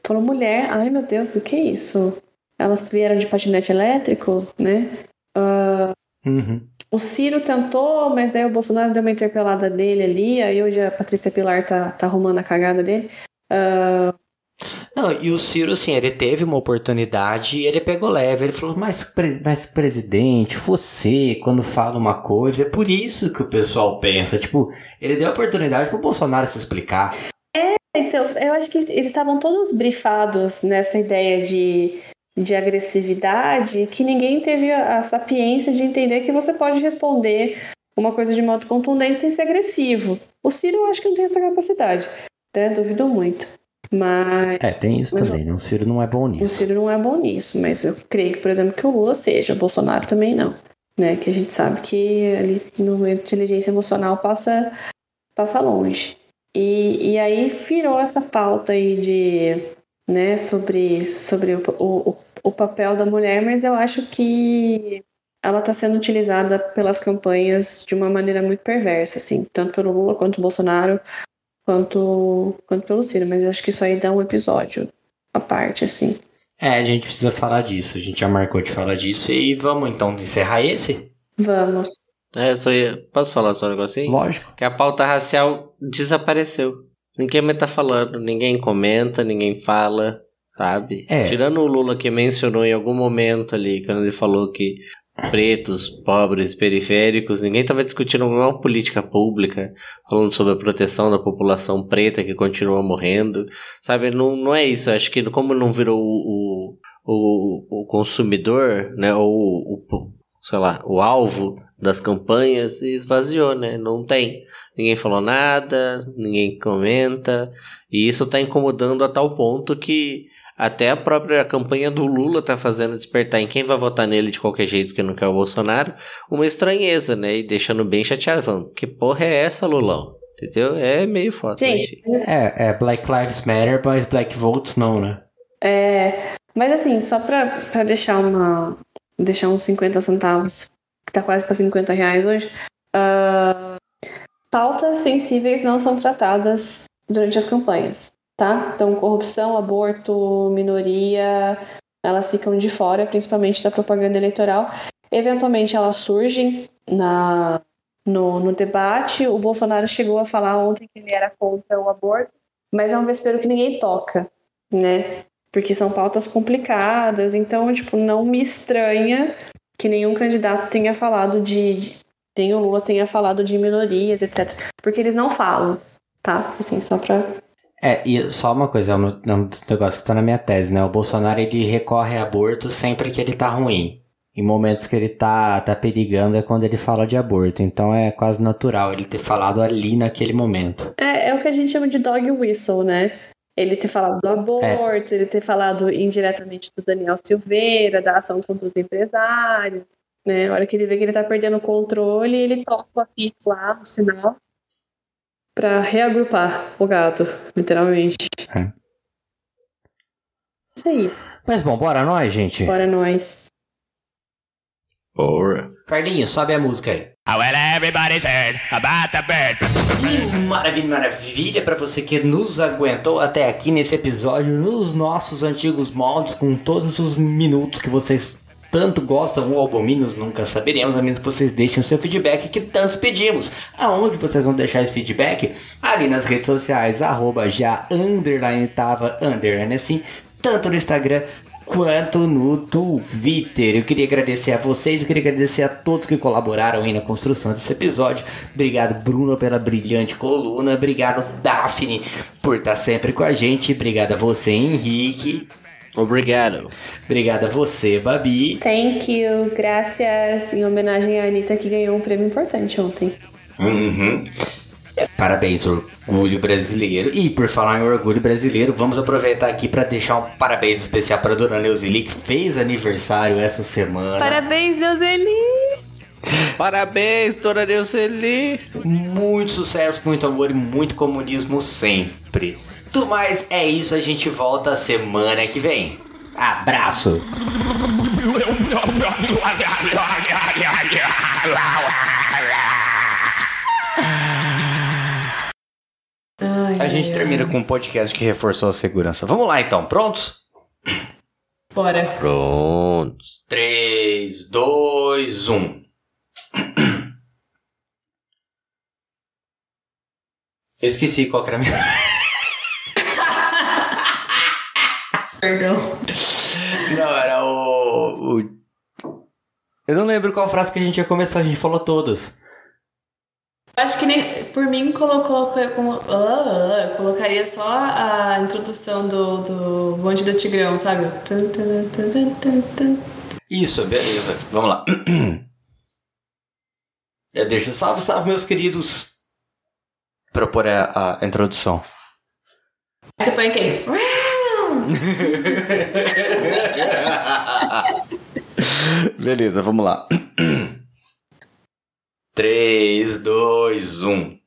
Falou mulher, ai meu Deus, o que é isso? Elas vieram de patinete elétrico, né? Uh, uhum. O Ciro tentou, mas aí o Bolsonaro deu uma interpelada dele ali, aí hoje a Patrícia Pilar tá, tá arrumando a cagada dele. Uh... Não, e o Ciro, assim, ele teve uma oportunidade e ele pegou leve. Ele falou, mas, mas presidente, você, quando fala uma coisa, é por isso que o pessoal pensa. Tipo, ele deu a oportunidade pro Bolsonaro se explicar. É, então, eu acho que eles estavam todos brifados nessa ideia de de agressividade que ninguém teve a, a sapiência de entender que você pode responder uma coisa de modo contundente sem ser agressivo. O Ciro eu acho que não tem essa capacidade, né? Duvido muito. Mas. É, tem isso Mas- também, né? O Ciro não é bom O nisso. Ciro não é bom nisso, mas eu creio, por exemplo, que o Lula seja, o Bolsonaro também não. Né? Que a gente sabe que ali no inteligência emocional passa, passa longe. E, e aí virou essa pauta aí de, né, sobre, sobre o, o, o papel da mulher, mas eu acho que ela está sendo utilizada pelas campanhas de uma maneira muito perversa, assim, tanto pelo Lula quanto o Bolsonaro, quanto, quanto pelo Ciro. Mas eu acho que isso aí dá um episódio à parte, assim. É, a gente precisa falar disso. A gente já marcou de falar disso. E vamos então encerrar esse? Vamos. É, só ia... Posso falar só um negocinho? Lógico. Que a pauta racial desapareceu. Ninguém mais tá falando, ninguém comenta, ninguém fala, sabe? É. Tirando o Lula que mencionou em algum momento ali, quando ele falou que pretos, pobres, periféricos, ninguém tava discutindo alguma política pública, falando sobre a proteção da população preta que continua morrendo, sabe? Não, não é isso. Acho que como não virou o, o, o consumidor, né? Ou o, o, sei lá, o alvo das campanhas, esvaziou, né? Não tem. Ninguém falou nada, ninguém comenta, e isso tá incomodando a tal ponto que até a própria campanha do Lula tá fazendo despertar em quem vai votar nele de qualquer jeito que não quer o Bolsonaro, uma estranheza, né? E deixando bem chateado, falando, que porra é essa, Lulão? Entendeu? É meio foda. Gente, É, é Black Lives Matter, mas Black Votes não, né? É, mas assim, só pra, pra deixar uma. deixar uns 50 centavos, que tá quase pra 50 reais hoje. ah, pautas sensíveis não são tratadas durante as campanhas, tá? Então, corrupção, aborto, minoria, elas ficam de fora, principalmente da propaganda eleitoral. Eventualmente elas surgem na, no, no debate. O Bolsonaro chegou a falar ontem que ele era contra o aborto, mas é um vespeiro que ninguém toca, né? porque são pautas complicadas, então, tipo, não me estranha que nenhum candidato tenha falado de, de nem o Lula tenha falado de minorias, etc. Porque eles não falam, tá? Assim, só pra. É, e só uma coisa, é um, é um negócio que tá na minha tese, né? O Bolsonaro, ele recorre a aborto sempre que ele tá ruim. Em momentos que ele tá, tá perigando é quando ele fala de aborto. Então é quase natural ele ter falado ali naquele momento. É, é o que a gente chama de dog whistle, né? Ele ter falado do aborto, ele ter falado indiretamente do Daniel Silveira, da ação contra os empresários, né? A hora que ele vê que ele tá perdendo o controle, ele toca o apito lá no sinal pra reagrupar o gado, literalmente. É. Isso é isso. Mas bom, bora nós, gente? Bora nós. Bora. Carlinhos, sobe a música aí. Well, everybody's heard about the bird. E maravilha, maravilha pra você que nos aguentou até aqui nesse episódio, nos nossos antigos moldes, com todos os minutos que vocês tanto gostam ou abominam, nunca saberemos, a menos que vocês deixem o seu feedback que tantos pedimos. Aonde vocês vão deixar esse feedback? Ali nas redes sociais, arroba já underline tava underline assim, tanto no Instagram quanto no Twitter. Eu queria agradecer a vocês, eu queria agradecer a todos que colaboraram aí na construção desse episódio. Obrigado, Bruno, pela brilhante coluna. Obrigado, Daphne, por estar sempre com a gente. Obrigado a você, Henrique. Obrigado. Obrigado a você, Babi. Thank you, graças, em homenagem à Anitta que ganhou um prêmio importante ontem. Uhum. Parabéns, Orgulho Brasileiro. E por falar em Orgulho Brasileiro, vamos aproveitar aqui para deixar um parabéns especial para Dona Neuzeli, que fez aniversário essa semana. Parabéns, Deuseli! Parabéns, Dona Neuceli! Muito sucesso, muito amor e muito comunismo sempre. Do mais, é isso, a gente volta semana que vem. Abraço! A gente termina com um podcast que reforçou a segurança. Vamos lá então, prontos? Bora. Pronto. 3, 2, 1. Eu esqueci qual que era a minha. (laughs) Perdão. Não, era o, o. Eu não lembro qual frase que a gente ia começar, a gente falou todas. Acho que nem. Por mim, colo, coloca- como- ah, colocaria só a introdução do, do bonde do Tigrão, sabe? Isso, beleza. Vamos lá. (clears throat) Eu deixo salve, salve, meus queridos. Propor a, a introdução. Você põe aquele. (laughs) Beleza, vamos lá. 3, 2, 1.